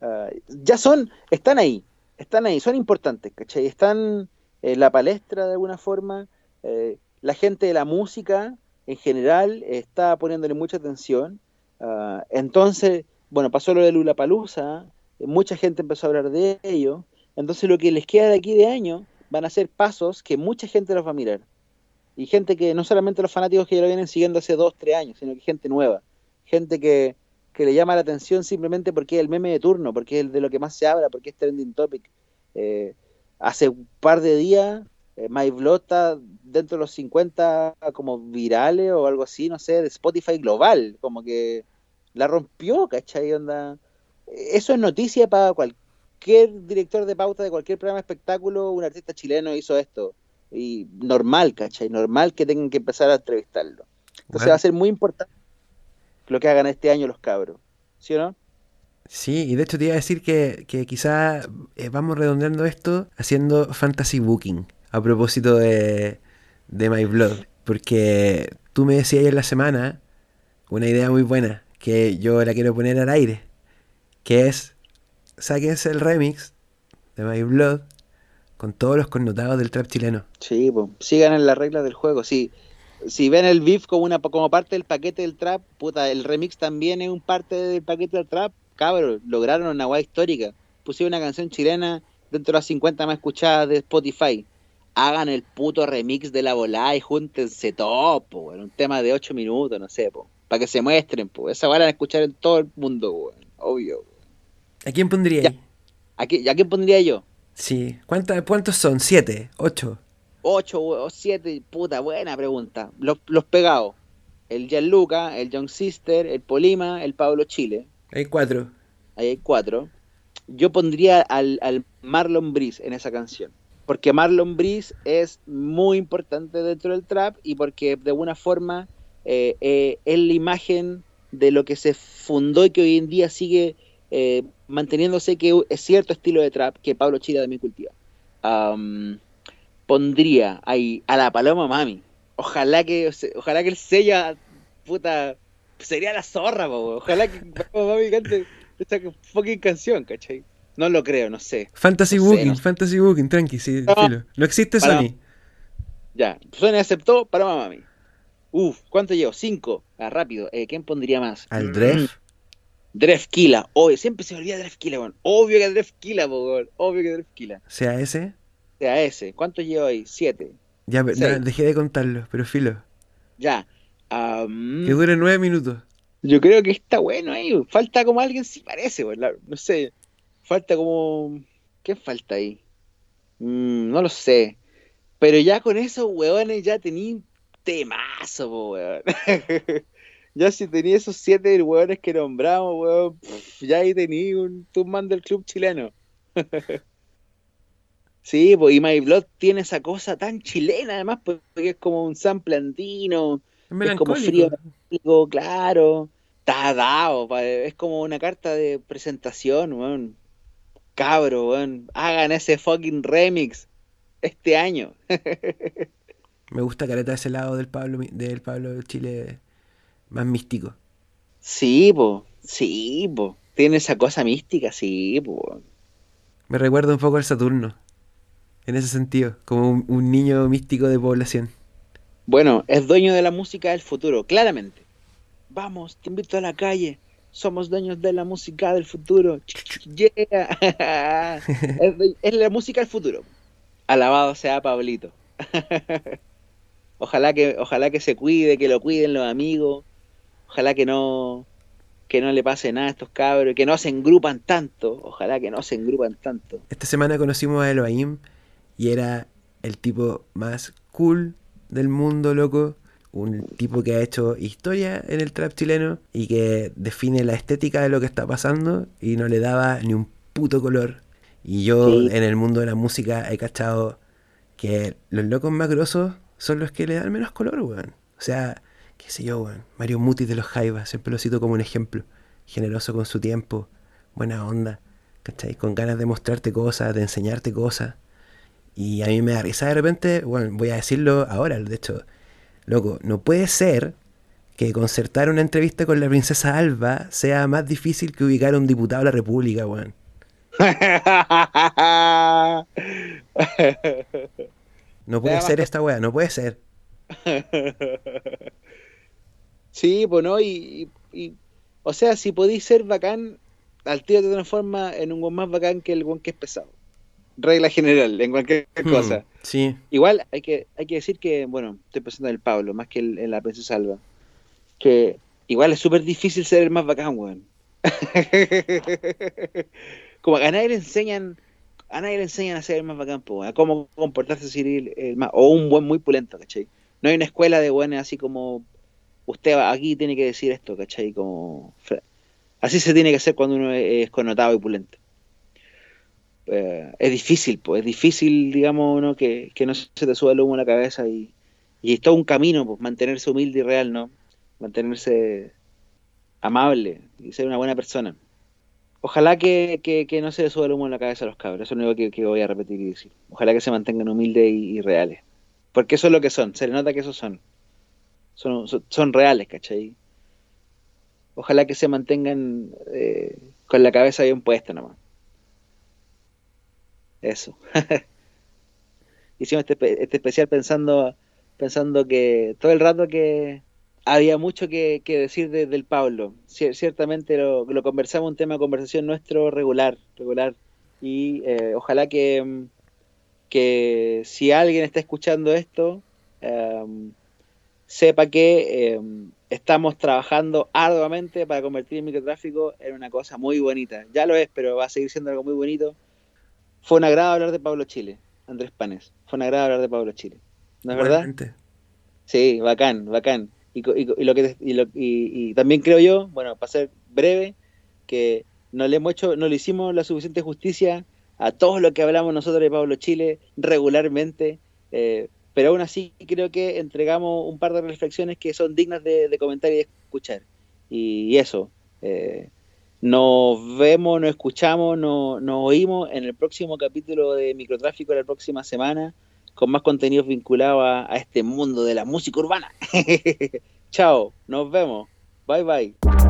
Uh, ya son, están ahí, están ahí, son importantes, ¿cachai? Están en la palestra de alguna forma, eh, la gente de la música en general está poniéndole mucha atención, uh, entonces, bueno, pasó lo de Lula Palusa, mucha gente empezó a hablar de ello, entonces lo que les queda de aquí de año van a ser pasos que mucha gente los va a mirar y gente que no solamente los fanáticos que ya lo vienen siguiendo hace dos, tres años, sino que gente nueva, gente que, que le llama la atención simplemente porque es el meme de turno, porque es de lo que más se habla, porque es trending topic. Eh, hace un par de días, eh, My Blood está dentro de los 50 como virales o algo así, no sé, de Spotify global, como que la rompió, ¿cachai? Onda? Eso es noticia para cualquier director de pauta de cualquier programa de espectáculo, un artista chileno hizo esto y normal, ¿cachai? Normal que tengan que empezar a entrevistarlo. Entonces va a ser muy importante lo que hagan este año los cabros, ¿sí o no? Sí, y de hecho te iba a decir que, que quizá eh, vamos redondeando esto haciendo fantasy booking a propósito de, de My Blood, porque tú me decías ayer la semana una idea muy buena que yo la quiero poner al aire, que es sáquense el remix de My Blood con todos los connotados del trap chileno. Sí, pues, sigan en las reglas del juego. Sí, si ven el beef como una como parte del paquete del trap, puta, el remix también es un parte del paquete del trap. Cabrón, lograron una guay histórica. Pusieron una canción chilena dentro de las 50 más escuchadas de Spotify. Hagan el puto remix de la volada y júntense todo, po, un tema de 8 minutos, no sé, para que se muestren, po. esa van a escuchar en todo el mundo, obvio. ¿A quién pondría ahí? ¿A, quién, ¿A quién pondría yo? Sí. ¿Cuántos son? ¿Siete? ¿Ocho? Ocho o siete, puta, buena pregunta. Los, los pegados. El Gianluca, el Young Sister, el Polima, el Pablo Chile. Hay cuatro. ahí hay cuatro. Yo pondría al, al Marlon Breeze en esa canción. Porque Marlon Breeze es muy importante dentro del trap y porque de alguna forma eh, eh, es la imagen de lo que se fundó y que hoy en día sigue eh, manteniéndose que es cierto estilo de trap que Pablo Chile también cultiva. Um, pondría ahí a la Paloma Mami. Ojalá que, ojalá que el sello, puta, sería la zorra, po, ojalá que Paloma Mami cante esta fucking canción, ¿cachai? No lo creo, no sé. Fantasy No sé, Booking, no- Fantasy Booking, tranqui, sí, No. filo. No existe Para- Sony. Ya, Sony aceptó Paloma Mami. Uf, ¿cuánto llevo? Cinco. Ah, rápido. Eh, ¿Quién pondría más? Al Mm, Dref. Drefkila. Obvio, siempre se me olvida Drefkila, weón. Obvio que Drefkila, weón. Obvio que Drefkila. sea ese. Sea, ese. ¿Cuánto llevo ahí? Siete. Ya, no, dejé de contarlo, pero filo. Ya. Mm, Que dure nueve minutos. yo creo que está bueno ahí. Falta como alguien sí parece, weón. La- No sé. Falta como. ¿Qué falta ahí? Mm, no lo sé. Pero ya con esos weones ya tenía un temazo, weón. ya si tenía esos siete weones que nombramos, weón, pff, ya ahí tenía un man del club chileno. sí, pues, y My Blood tiene esa cosa tan chilena además, pues, porque es como un sample andino, Es es como frío, claro, está dado, es como una carta de presentación, weón. Cabro, weón, hagan ese fucking remix este año. Me gusta careta ese lado del Pablo, del Pablo Chile más místico. Sí, po, sí, po. Tiene esa cosa mística, sí, po. Me recuerda un poco al Saturno. En ese sentido, como un, un niño místico de población. Bueno, es dueño de la música del futuro, claramente. Vamos, te invito a la calle. Somos dueños de la música del futuro. Yeah. es, es la música del futuro. Alabado sea Pablito. ojalá que, ojalá que se cuide, que lo cuiden los amigos. Ojalá que no, que no le pase nada a estos cabros, que no se engrupan tanto. Ojalá que no se engrupan tanto. Esta semana conocimos a Elohim y era el tipo más cool del mundo, loco. Un tipo que ha hecho historia en el trap chileno y que define la estética de lo que está pasando y no le daba ni un puto color. Y yo Sí. en el mundo de la música he cachado que los locos más grosos son los que le dan menos color, weón. O sea, qué sé yo, weón. Mario Muti de los Jaivas, siempre lo cito como un ejemplo. Generoso con su tiempo, buena onda, ¿cachai? Con ganas de mostrarte cosas, de enseñarte cosas. Y a mí me da risa de repente, bueno, voy a decirlo ahora, de hecho, loco, no puede ser que concertar una entrevista con la princesa Alba sea más difícil que ubicar a un diputado de la República, weón. No puede ser esta weá, no puede ser. Sí, pues no, y, y- y- o sea, si podéis ser bacán, al tiro te transforma en un buen más bacán que el buen que es pesado. Regla general, en cualquier Hmm, cosa. Sí, Igual hay que, hay que decir que, bueno, estoy pensando en el Pablo, más que el- en la princesa Alba, que igual es súper difícil ser el más bacán, weón. Como a nadie le enseñan, a nadie le enseñan a ser el más bacán, po, weón, a cómo comportarse el, el más, o un buen muy pulento, ¿cachai? No hay una escuela de buenos así como, usted aquí tiene que decir esto, ¿cachai? Como, así se tiene que hacer cuando uno es, connotado y pulento. Eh, es difícil, pues, es difícil, digamos, ¿no? que, que no se te suba el humo a la cabeza y, y es todo un camino, pues, mantenerse humilde y real, ¿no? Mantenerse amable y ser una buena persona. Ojalá que, que, no se le suba el humo a la cabeza a los cabros, eso es lo único que, voy a repetir y decir. Ojalá que se mantengan humildes y, reales. Porque eso es lo que son, se le nota que esos son. Son, son, son reales, ¿cachai? Ojalá que se mantengan eh, con la cabeza bien puesta nomás. Eso. Hicimos este, este especial pensando, pensando que todo el rato que había mucho que, decir de- del Pablo. Cier- ciertamente lo, lo conversamos, un tema de conversación nuestro regular, regular. Y eh, ojalá que, que si alguien está escuchando esto, em, sepa que em, estamos trabajando arduamente para convertir el microtráfico en una cosa muy bonita. Ya lo es, pero va a seguir siendo algo muy bonito. Fue un agrado hablar de Pablo Chile, Andrés Panes. Fue un agrado hablar de Pablo Chile. ¿No es verdad? Sí, bacán, bacán. Y, lo que y, lo- y- y también creo yo, bueno, para ser breve, que no le hemos hecho, no le hicimos la suficiente justicia a todo lo que hablamos nosotros de Pablo Chile regularmente, eh, pero aún así creo que entregamos un par de reflexiones que son dignas de, comentar y de escuchar. Y, eso, eh, nos vemos, nos escuchamos, nos, oímos en el próximo capítulo de Microtráfico la próxima semana con más contenidos vinculados a este mundo de la música urbana. Chao, nos vemos. Bye bye.